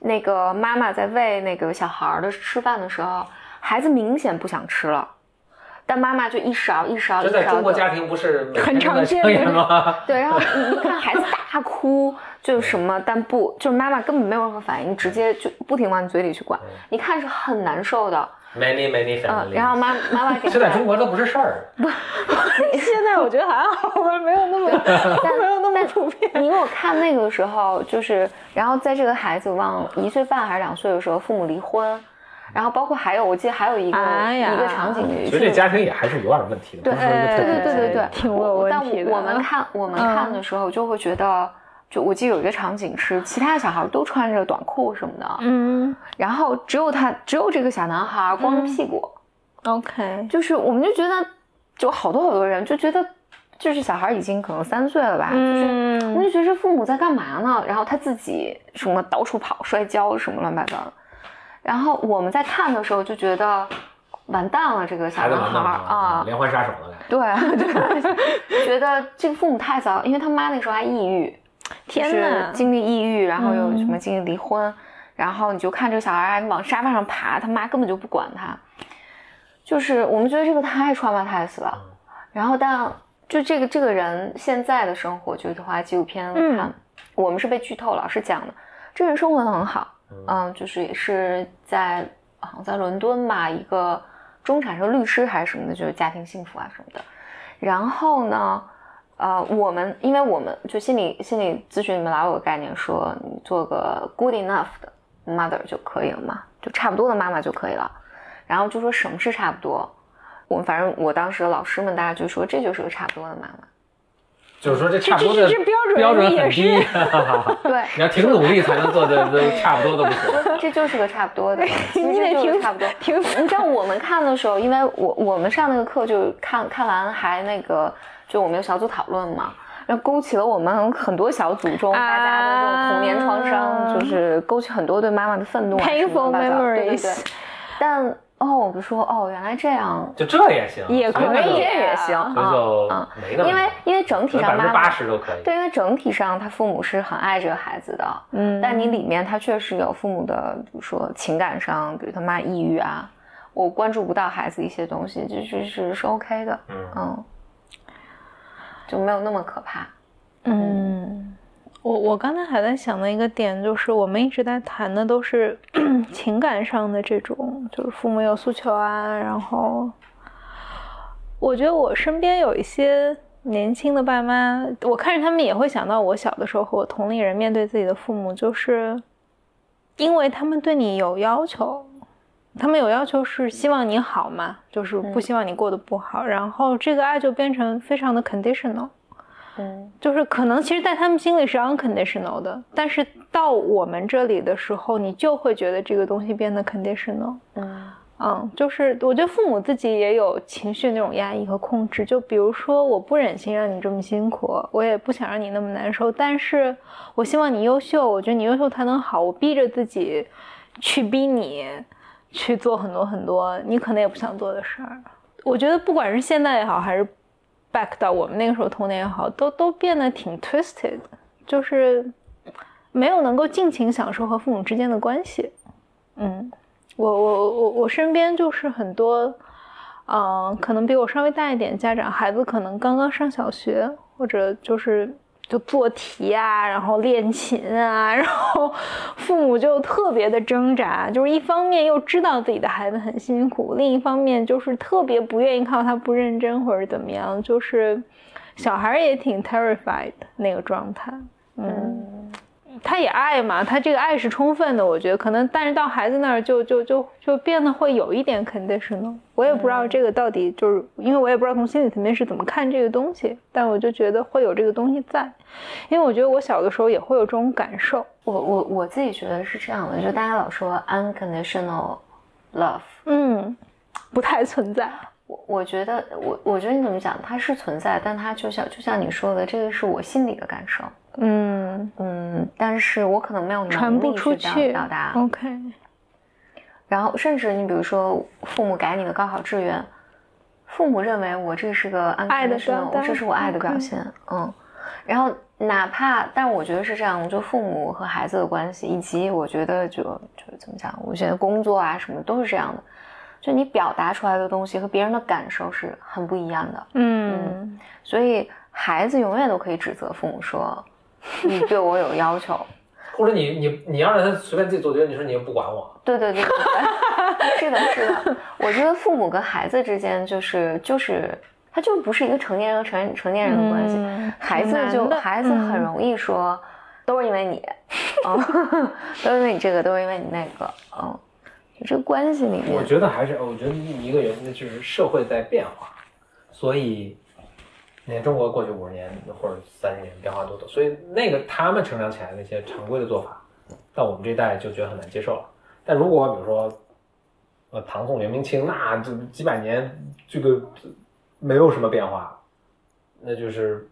那个妈妈在喂那个小孩儿的吃饭的时候，孩子明显不想吃了，但妈妈就一勺一勺这一勺地在中国家庭不是很常见吗？对，然后你你看孩子大哭，就是什么，但不，就是妈妈根本没有任何反应，直接就不停往你嘴里去灌，你看是很难受的。Many many 嗯、family，然后妈妈妈给这在中国都不是事儿。不 现在我觉得还好吧，没有那么 没有那么普遍。你给我看那个时候，就是，然后在这个孩子往一岁半还是两岁的时候，父母离婚，然后包括还有，我记得还有一个、哎一个场景，其实这家庭也还是有点问题的，对对对对对，挺有问但题的。我们看我们看的时候就会觉得，就我记得有一个场景是其他小孩都穿着短裤什么的，嗯。然后只有他只有这个小男孩光着屁股，，OK，就是我们就觉得，就好多好多人就觉得，就是小孩已经可能三岁了吧，就是我们嗯就觉得这父母在干嘛呢？然后他自己什么到处跑、摔跤什么乱七八糟的。然后我们在看的时候就觉得完蛋了，这个小男孩啊，连环杀手了，对，对 觉得这个父母太糟，因为他妈那时候还抑郁，就是天呐，经历抑郁，然后又嗯什么经历离婚，然后你就看这个小孩还往沙发上爬，他妈根本就不管他，就是我们觉得这个太 traumatized 了。然后但就这个这个人现在的生活，就是话纪录片看，嗯。我们是被剧透了，是讲的，这个人生活的很好，嗯，就是也是在好像在伦敦吧，一个中产是律师还是什么的，就是家庭幸福啊什么的。然后呢，呃，我们因为我们就心理心理咨询里面老有个概念说，你做个 good enough 的 mother 就可以了嘛，就差不多的妈妈就可以了。然后就说什么是差不多，我们反正我当时的老师们大家就说这就是个差不多的妈妈。就是说这差不多的标准标准也很低，对，你要挺努力才能做的都差不多的不行。这就是个差不多的，你得挺差不多。挺你知道我们看的时候，因为我我们上那个课就看看完还那个，就我们有小组讨论嘛，然后勾起了我们很多小组中大家的这种童年创伤，啊就是勾起很多对妈妈的愤怒啊什么 Painful 乱七八糟对对对。但哦，我就说哦，原来这样，就这也行，也可以也行啊没那么因为因为整体百分之上妈妈八十都可以。对，因为整体上他父母是很爱这个孩子的，嗯但你里面他确实有父母的，比如说情感上，比如他妈抑郁啊，我关注不到孩子一些东西，就是是是 OK 的，嗯嗯，就没有那么可怕。嗯，我我刚才还在想的一个点就是，我们一直在谈的都是 情感上的这种，就是父母有诉求啊，然后我觉得我身边有一些年轻的爸妈，我看着他们也会想到我小的时候和我同龄人面对自己的父母，就是因为他们对你有要求。他们有要求是希望你好嘛，就是不希望你过得不好，然后这个爱就变成非常的 conditional。嗯就是可能其实，在他们心里是 unconditional 的，但是到我们这里的时候，你就会觉得这个东西变得 conditional。嗯嗯，就是我觉得父母自己也有情绪那种压抑和控制。就比如说，我不忍心让你这么辛苦，我也不想让你那么难受，但是我希望你优秀，我觉得你优秀才能好，我逼着自己去逼你去做很多很多你可能也不想做的事儿。我觉得不管是现在也好，还是 back 到我们那个时候童年也好，都都变得挺 twisted，就是没有能够尽情享受和父母之间的关系。嗯，我我我我身边就是很多，嗯、可能比我稍微大一点家长，孩子可能刚刚上小学，或者就是就做题啊，然后练琴啊，然后 父母就特别的挣扎，就是一方面又知道自己的孩子很辛苦，另一方面就是特别不愿意看到他不认真或者怎么样，就是小孩也挺 terrified 那个状态，嗯。他也爱嘛，他这个爱是充分的，我觉得可能，但是到孩子那儿就就就就变得会有一点 conditional。我也不知道这个到底就是，因为我也不知道从心理层面是怎么看这个东西，但我就觉得会有这个东西在，因为我觉得我小的时候也会有这种感受。我我我自己觉得是这样的，就大家老说 unconditional love，嗯，不太存在。我我觉得我我觉得你怎么讲，它是存在，但它就像就像你说的，这个是我心里的感受，嗯，嗯，但是我可能没有能力去表达，OK，然后甚至你比如说父母改你的高考志愿，父母认为我这是个爱的表达这是我爱的表现，嗯，然后哪怕，但我觉得是这样，就父母和孩子的关系，以及我觉得就就是怎么讲，我觉得工作啊什么都是这样的，就你表达出来的东西和别人的感受是很不一样的，嗯。所以孩子永远都可以指责父母说，你对我有要求。或者你你你要让他随便自己做决定，你说你又不管我，对对对是的，是的。我觉得父母跟孩子之间就是就是，他就不是一个成年人和成成年人的关系。嗯孩子就孩子很嗯容易说，都是因为你，嗯，都是因为你这个，都是因为你那个，嗯。这个关系里面，我觉得还是，我觉得一个原因就是社会在变化，所以你看中国过去五十年或者三十年变化多多，所以那个他们成长起来那些常规的做法，到我们这一代就觉得很难接受了。但如果比如说，呃，唐宋元明清，那这几百年这个没有什么变化，那就是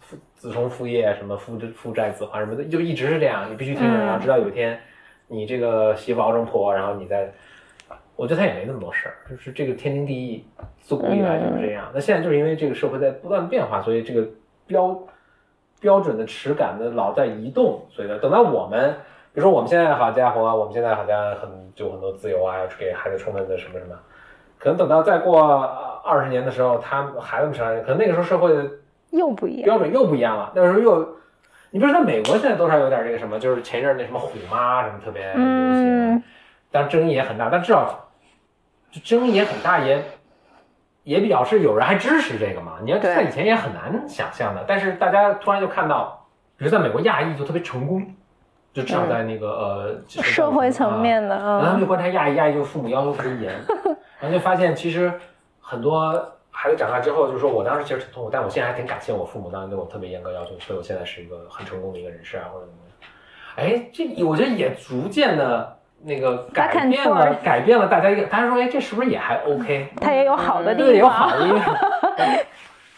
父子承父业，什么父父债子还什么的，就一直是这样，你必须听然后直到有一天你这个媳妇熬成婆，然后你再，我觉得他也没那么多事儿，就是这个天经地义，自古以来就是这样。那现在就是因为这个社会在不断地变化，所以这个标标准的尺感的老在移动，所以呢，等到我们，比如说我们现在好家伙啊，我们现在好像很就很多自由啊，要给孩子充分的什么什么，可能等到再过二十年的时候，他们孩子们成长，可能那个时候社会的又不一样。标准又不一样了。那个时候又，你比如说在美国现在多少有点这个什么，就是前一阵儿那什么虎妈什么特别流行，嗯，当然争议也很大，但至少就争议也很大，也也表示有人还支持这个嘛。你要对在以前也很难想象的，但是大家突然就看到，比如在美国亚裔就特别成功，就至少在那个、呃社会层。面的，然后他们嗯就观察亚裔，亚裔就父母要求特别严，然后就发现其实很多孩子长大之后就是说，我当时其实挺痛苦，但我现在还挺感谢我父母当时对我特别严格要求，所以我现在是一个很成功的一个人士啊，或者怎么样。哎，这我觉得也逐渐的那个改变了改变了大家一个，大家说，哎，这是不是也还 OK？他也有好的对，地有好方。的地方。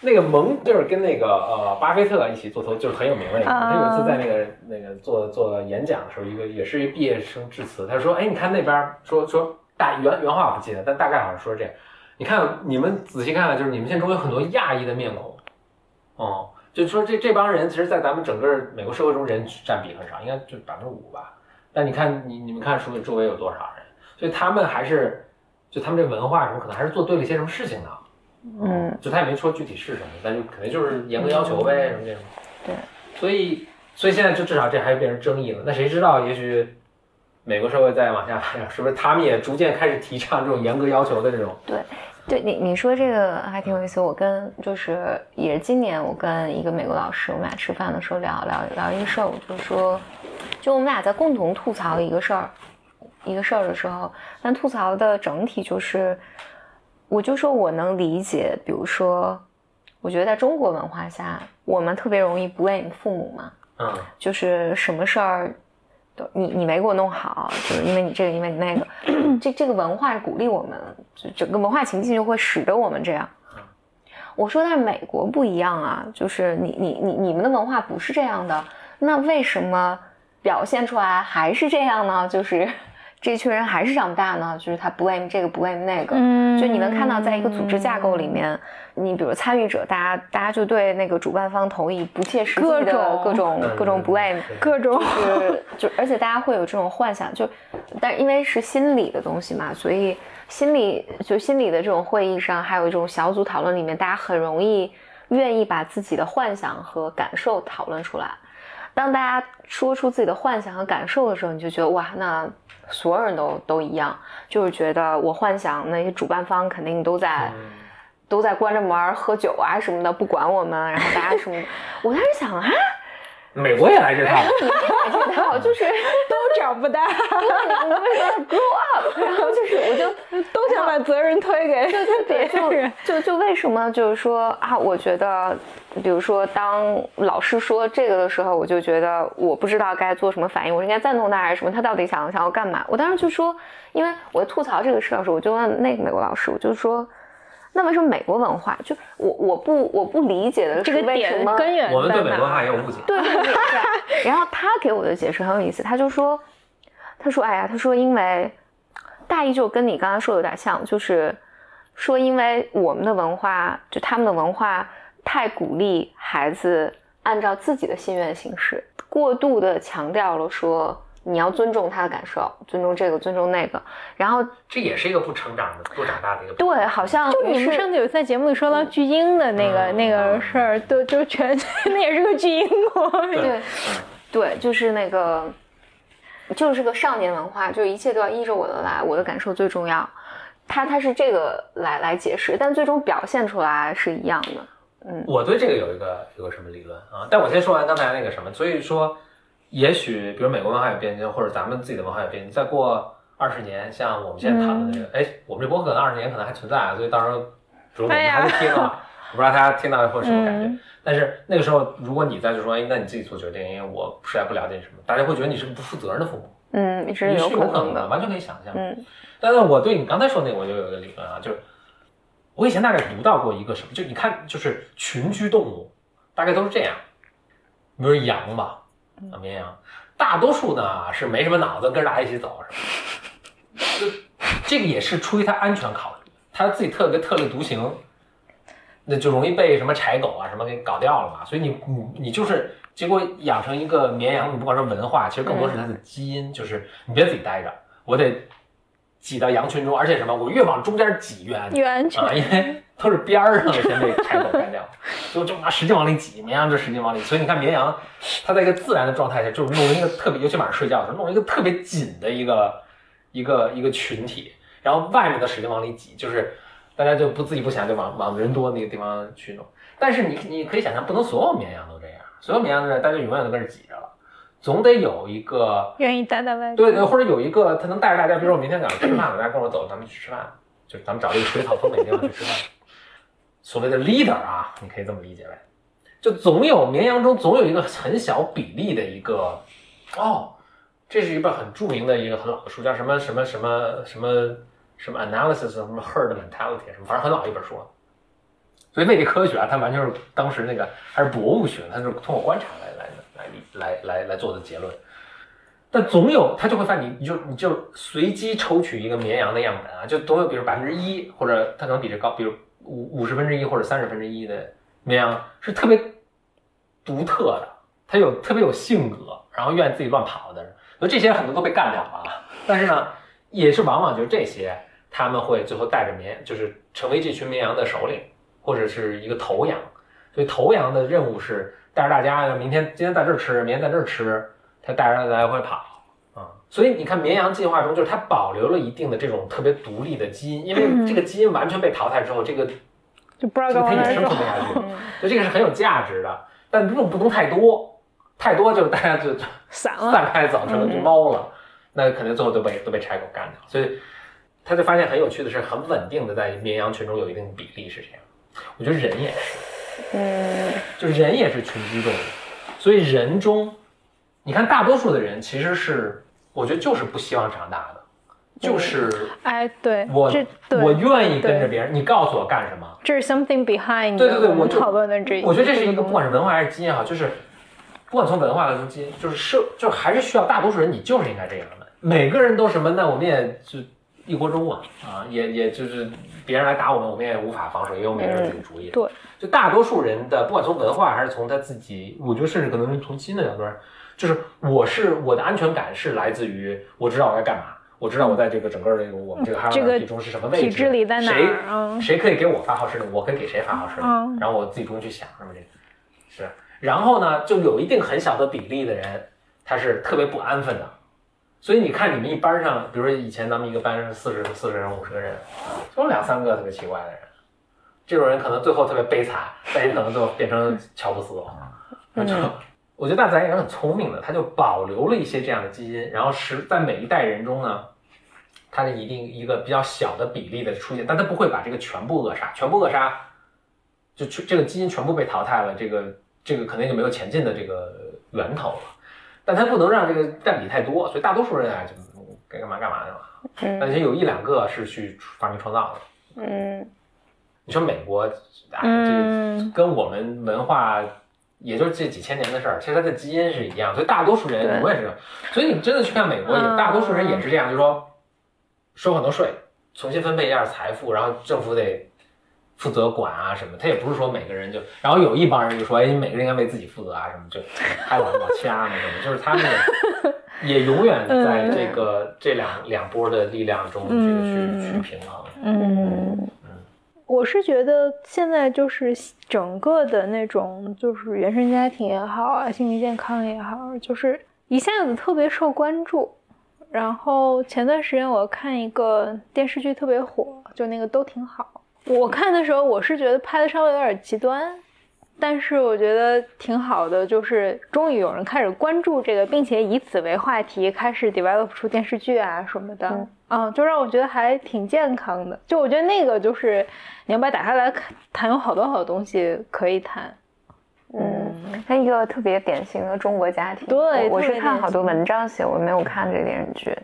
那个蒙就是跟那个呃巴菲特一起做投，就是很有名的一个。啊他有一次在那个那个做做演讲的时候，一个也是一个毕业生致辞，他说：“哎，你看那边说说大原原话我不记得，但大概好像说是这样。你看你们仔细看看，就是你们现在中有很多亚裔的面孔，哦，就说这这帮人其实，在咱们整个美国社会中人占比很少，应该就百分之五吧。但你看你你们看说周围有多少人，所以他们还是就他们这文化什么，可能还是做对了一些什么事情的。”嗯，就他也没说具体是什么，但就肯定就是严格要求呗，什么这种。对，所以所以现在就至少这还变成争议了。那谁知道，也许美国社会再往下发展，是不是他们也逐渐开始提倡这种严格要求的这种？对对你你说这个还挺有意思。我跟就是也是今年我跟一个美国老师，我们俩吃饭的时候聊聊聊一个事儿，我就说，就我们俩在共同吐槽一个事儿，一个事儿的时候，但吐槽的整体就是，我就说我能理解，比如说，我觉得在中国文化下，我们特别容易 blame 父母嘛，嗯就是什么事儿都你你没给我弄好，就是因为你这个，因为你那个，这这个文化鼓励我们，就整个文化情境就会使得我们这样。我说，但是美国不一样啊，就是你你你你们的文化不是这样的，那为什么表现出来还是这样呢？就是 这群人还是长不大呢？就是他 blame 这个 blame 那个，嗯就你能看到，在一个组织架构里面，你比如参与者，大家大家就对那个主办方投以不切实际的各种各种各种 blame，各种就是就而且大家会有这种幻想，就但因为是心理的东西嘛，所以心理就心理的这种会议上，还有这种小组讨论里面，大家很容易愿意把自己的幻想和感受讨论出来。当大家说出自己的幻想和感受的时候，你就觉得哇，那所有人都都一样，就是觉得我幻想那些主办方肯定都在。嗯都在关着门喝酒啊什么的，不管我们，然后大家什么，我当时想啊，美国也来这套，这套就是 都长不大，你们为什么 grow up？然后就是我就都想把责任推给对，别人。就就就为什么就是说啊？我觉得，比如说当老师说这个的时候，我就觉得我不知道该做什么反应，我是应该赞同他还是什么？他到底想想要干嘛？我当时就说，因为我吐槽这个事的时候，我就问那个美国老师，我就说。那为什么美国文化就我我不我不理解的这个是为什么点根源我们对美国文化？也有误解。对对对对。然后他给我的解释很有意思，他就说，他说，哎呀，他说因为大意就跟你刚才说的有点像，就是说因为我们的文化，就他们的文化太鼓励孩子按照自己的心愿行事，过度的强调了说。你要尊重他的感受，尊重这个，尊重那个，然后这也是一个不成长的、不长大的一个。对，好像就你们上次有在节目里说到巨婴的那个、嗯那个事儿，都就觉得 那也是个巨婴国。对，对，就是那个，就是个少年文化，就一切都要依着我的来，我的感受最重要。他他是这个来来解释，但最终表现出来是一样的。嗯我对这个有一个有个什么理论啊？但我先说完刚才那个什么，所以说，也许比如美国文化有变迁，或者咱们自己的文化有变迁，再过二十年，像我们现在谈论的这个，哎，我们这播客可能二十年可能还存在啊，所以到时候，比如我们哎呀还在听啊，我不知道大家听到以后什么感觉。嗯但是那个时候，如果你再就说，哎，那你自己做决定，因为我实在不了解你什么，大家会觉得你是个不负责任的父母，嗯，是你是有可可能的，的。完全可以想象。嗯但是我对你刚才说那个，我就有一个理论啊，就是我以前大概读到过一个什么，就你看，就是群居动物大概都是这样，比如羊吧，啊绵羊，大多数呢是没什么脑子，跟着大家一起走，是吧？就这个也是出于它安全考虑，它自己特别特立独行，那就容易被什么柴狗啊什么给搞掉了嘛。所以你你你就是结果养成一个绵羊，你不管说文化，其实更多是它的基因，就是你别自己待着，我得挤到羊群中，而且什么，我越往中间挤越安全。越安全啊，因为都是边儿上的先被豺狗干掉，就就拿使劲往里挤，绵羊就使劲往里，所以你看绵羊，它在一个自然的状态下，就是弄一个特别，尤其晚上睡觉的时候，弄一个特别紧的一个一个一个群体，然后外面的使劲往里挤，就是大家就不自己不想就往往人多那个地方去弄。但是你你可以想象，不能所有绵羊都这样，所有绵羊都这样，大家永远都跟着挤着了，总得有一个愿意待在外面。对对，或者有一个他能带着大家，比如说我明天早上吃饭了，大家跟我走，咱们去吃饭，就是咱们找一个水草丰美的地方去吃饭。所谓的 leader 啊，你可以这么理解为，就总有绵羊中总有一个很小比例的一个，哦，这是一本很著名的一个很老的书，叫什么什么什么什么什么 analysis 什么 herd mentality 什么，反正很老一本书。所以未必科学啊，它完全是当时那个还是博物学，它是通过观察来来来来来来做的结论。但总有它就会发现你，你就你就随机抽取一个绵羊的样本啊，就总有比如百分之一，或者它可能比这高，比如五五十分之一或者三十分之一的绵羊是特别独特的，它有特别有性格，然后愿意自己乱跑的人，所以这些很多都被干掉了。但是呢，也是往往就是这些，他们会最后带着绵，就是成为这群绵羊的首领，或者是一个头羊。所以头羊的任务是带着大家，明天今天在这儿吃，明天在这儿吃，它带着大家来回跑。所以你看，绵羊进化中就是它保留了一定的这种特别独立的基因，因为这个基因完全被淘汰之后，这个就不知道这个它也生存不。下去，所以这个是很有价值的。但这种不能太多，太多就大家就就散了。散开走成了只猫了，那肯定最后都被都被柴狗干掉。所以他就发现很有趣的是，很稳定的在绵羊群中有一定比例是这样。我觉得人也是，嗯就人也是群居动物，所以人中，你看大多数的人其实是，我觉得就是不希望长大的，就是哎，对，我对我愿意跟着别人，你告诉我干什么。这是 something behind 对对对我讨论的这，我觉得这是一个个不管是文化还是基因也好，就是不管从文化还是从基因，就是社，就还是需要大多数人，你就是应该这样的。每个人都什么，那我们也就一锅粥嘛，啊，也也就是别人来打我们，我们也无法防守，因为我们每个人自己主意。对，就大多数人的，不管从文化还是从他自己，我觉得甚至可能是从基因的角度上，就是我是我的安全感是来自于我知道我该干嘛。我知道我在这个整个这个我们这个 i 个 e 中是什么位置，体制里在哪谁谁可以给我发号施令，我可以给谁发号施令，嗯然后我自己中去想，是不是？是。然后呢，就有一定很小的比例的人，他是特别不安分的。所以你看，你们一班上，比如说以前咱们一个班是四十四十人、五十个人，就有两三个特别奇怪的人。这种人可能最后特别悲惨，但也可能最后变成乔布斯了。就 我觉得大自然也是很聪明的，它就保留了一些这样的基因，然后使在每一代人中呢，它的一定一个比较小的比例的出现，但它不会把这个全部扼杀，全部扼杀，就全这个基因全部被淘汰了，这个这个肯定就没有前进的这个源头了。但它不能让这个占比太多，所以大多数人啊就该干嘛干嘛去了。而且有一两个是去发明创造的。嗯你说美国，哎，嗯这个跟我们文化，也就是这几千年的事儿，其实它的基因是一样，所以大多数人对永远是这样。所以你真的去看美国，也嗯大多数人也是这样，就是说收很多税，重新分配一下财富，然后政府得负责管啊什么。他也不是说每个人就，然后有一帮人就说，哎，你每个人应该为自己负责啊什么，就还往往掐呢什么，就是他们也 永远在这个这两两波的力量中，这个去去平衡。嗯，我是觉得现在就是整个的那种，就是原生家庭也好啊，心理健康也好，就是一下子特别受关注。然后前段时间我看一个电视剧特别火，就那个都挺好。我看的时候，我是觉得拍的稍微有点极端，但是我觉得挺好的，就是终于有人开始关注这个，并且以此为话题开始 develop 出电视剧啊什么的，嗯啊，就让我觉得还挺健康的。就我觉得那个就是你要把它打开来看，谈有好多好多东西可以谈。嗯，它一个特别典型的中国家庭。对我我是看好多文章写，我没有看这个电视剧，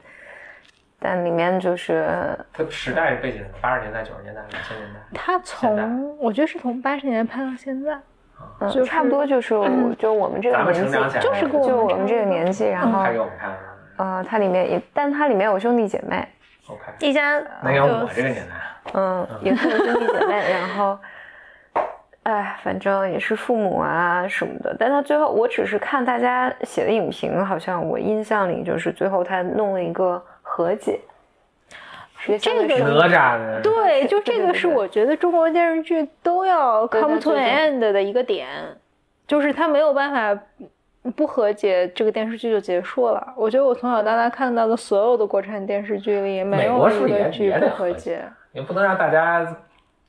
但里面就是它时代背景是八十年代、九十年代、两千年代。它从我觉得是从八十年代拍到现在，嗯，就是差不多就是我就我们这个咱们年纪成长，就是跟我们就我们这个年纪，然后拍给我们看。呃，它里面也，但它里面有兄弟姐妹，OK，一家那要我这个年代，嗯，也是兄弟姐妹，然后，哎，反正也是父母啊什么的。但他最后，我只是看大家写的影评，好像我印象里就是最后他弄了一个和解，这个生哪吒的，对，就这个是我觉得中国电视剧都要 come to an end 的一个点，就是它没有办法不和解，这个电视剧就结束了。我觉得我从小到大看到的所有的国产电视剧里，没有一个剧不和和解。也不能让大家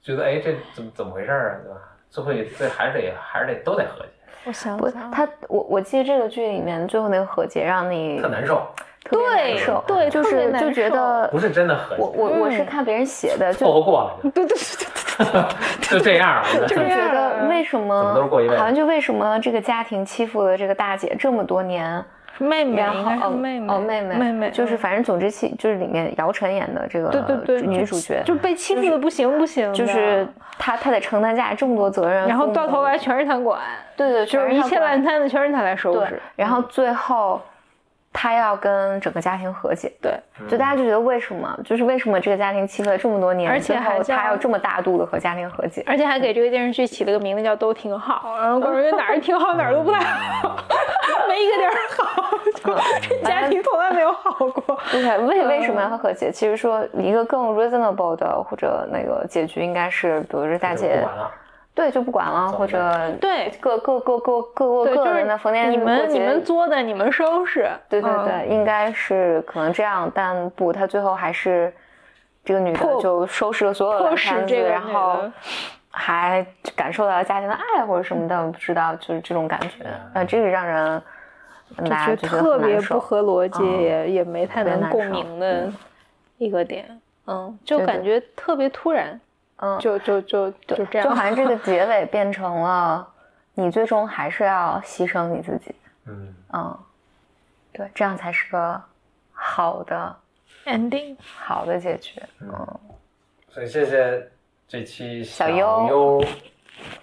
觉得哎这怎么怎么回事儿啊，对吧？最后也这还是得还是得都得和解，我想不，想，他我我记得这个剧里面最后那个和解让你特难受，特别对难受，对就是就觉得不是真的和解，我我我是嗯看别人写的，就凑合过了就对对对对 就这样了。就觉得为什么好像就为什么这个家庭欺负了这个大姐这么多年，妹妹然应该后是妹妹哦妹妹妹妹就是嗯反正总之其就是里面姚晨演的这个对对对女主角，就被欺负的不行不行的，就是她她得承担家里这么多责任，然后到头来全是她管，对对，就是一切烂摊子全是她来收拾。，然后最后她要跟整个家庭和解，对，就大家就觉得为什么，就是为什么这个家庭欺负了这么多年，而且最后还他要这么大度的和家庭和解，而且还给这个电视剧起了个名字叫“都挺好”，然后我觉得哪儿挺好，哪儿都不太好，没一个地儿好，就 这家庭从来没有好过。对，为为什么嗯要和解？其实说一个更 reasonable 的或者那个结局，应该是比如说大姐对就不管了，或者对各各各各各过，各就是人的逢年你过节们你们作的，你们收拾。对对嗯对，应该是可能这样，但不，他最后还是这个女的就收拾了所有的摊子，这个女然后还感受到了家庭的爱或者什么的，不知道就是这种感觉，呃，这个让人就大家觉得特别不。合逻辑，嗯也也没太能共鸣的一个点。嗯，就感觉特别突然，嗯，就就就就这样，就好像这个 结尾变成了你最终还是要牺牲你自己，嗯，嗯，对，这样才是个好的 ending。好的结局。嗯所以谢谢这期小优优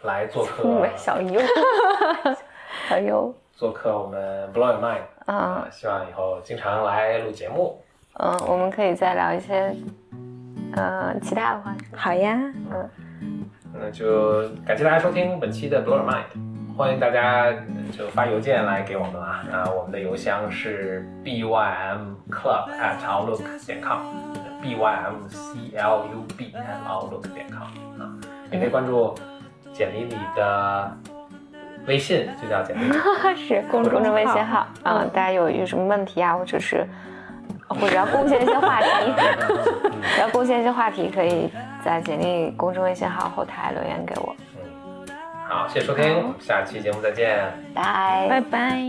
来做客，因为小优，小优，做客我们 Blow Your Mind 嗯啊，希望以后经常来录节目。嗯，我们可以再聊一些呃其他的话。好呀，嗯那就感谢大家收听本期的 Blow Your Mind，欢迎大家呃就发邮件来给我们啊，啊，我们的邮箱是 b y m club at outlook 点 com，b y m c l u b at outlook 点 com 啊，也可以关注简历里的微信，就叫简历。是公众公众微信号号啊、大家有有什么问题啊，或者是或者要贡献一些话题，要贡献一些话题，可以在简历公众微信号后台留言给我。好，谢谢收听，下期节目再见，拜拜拜拜。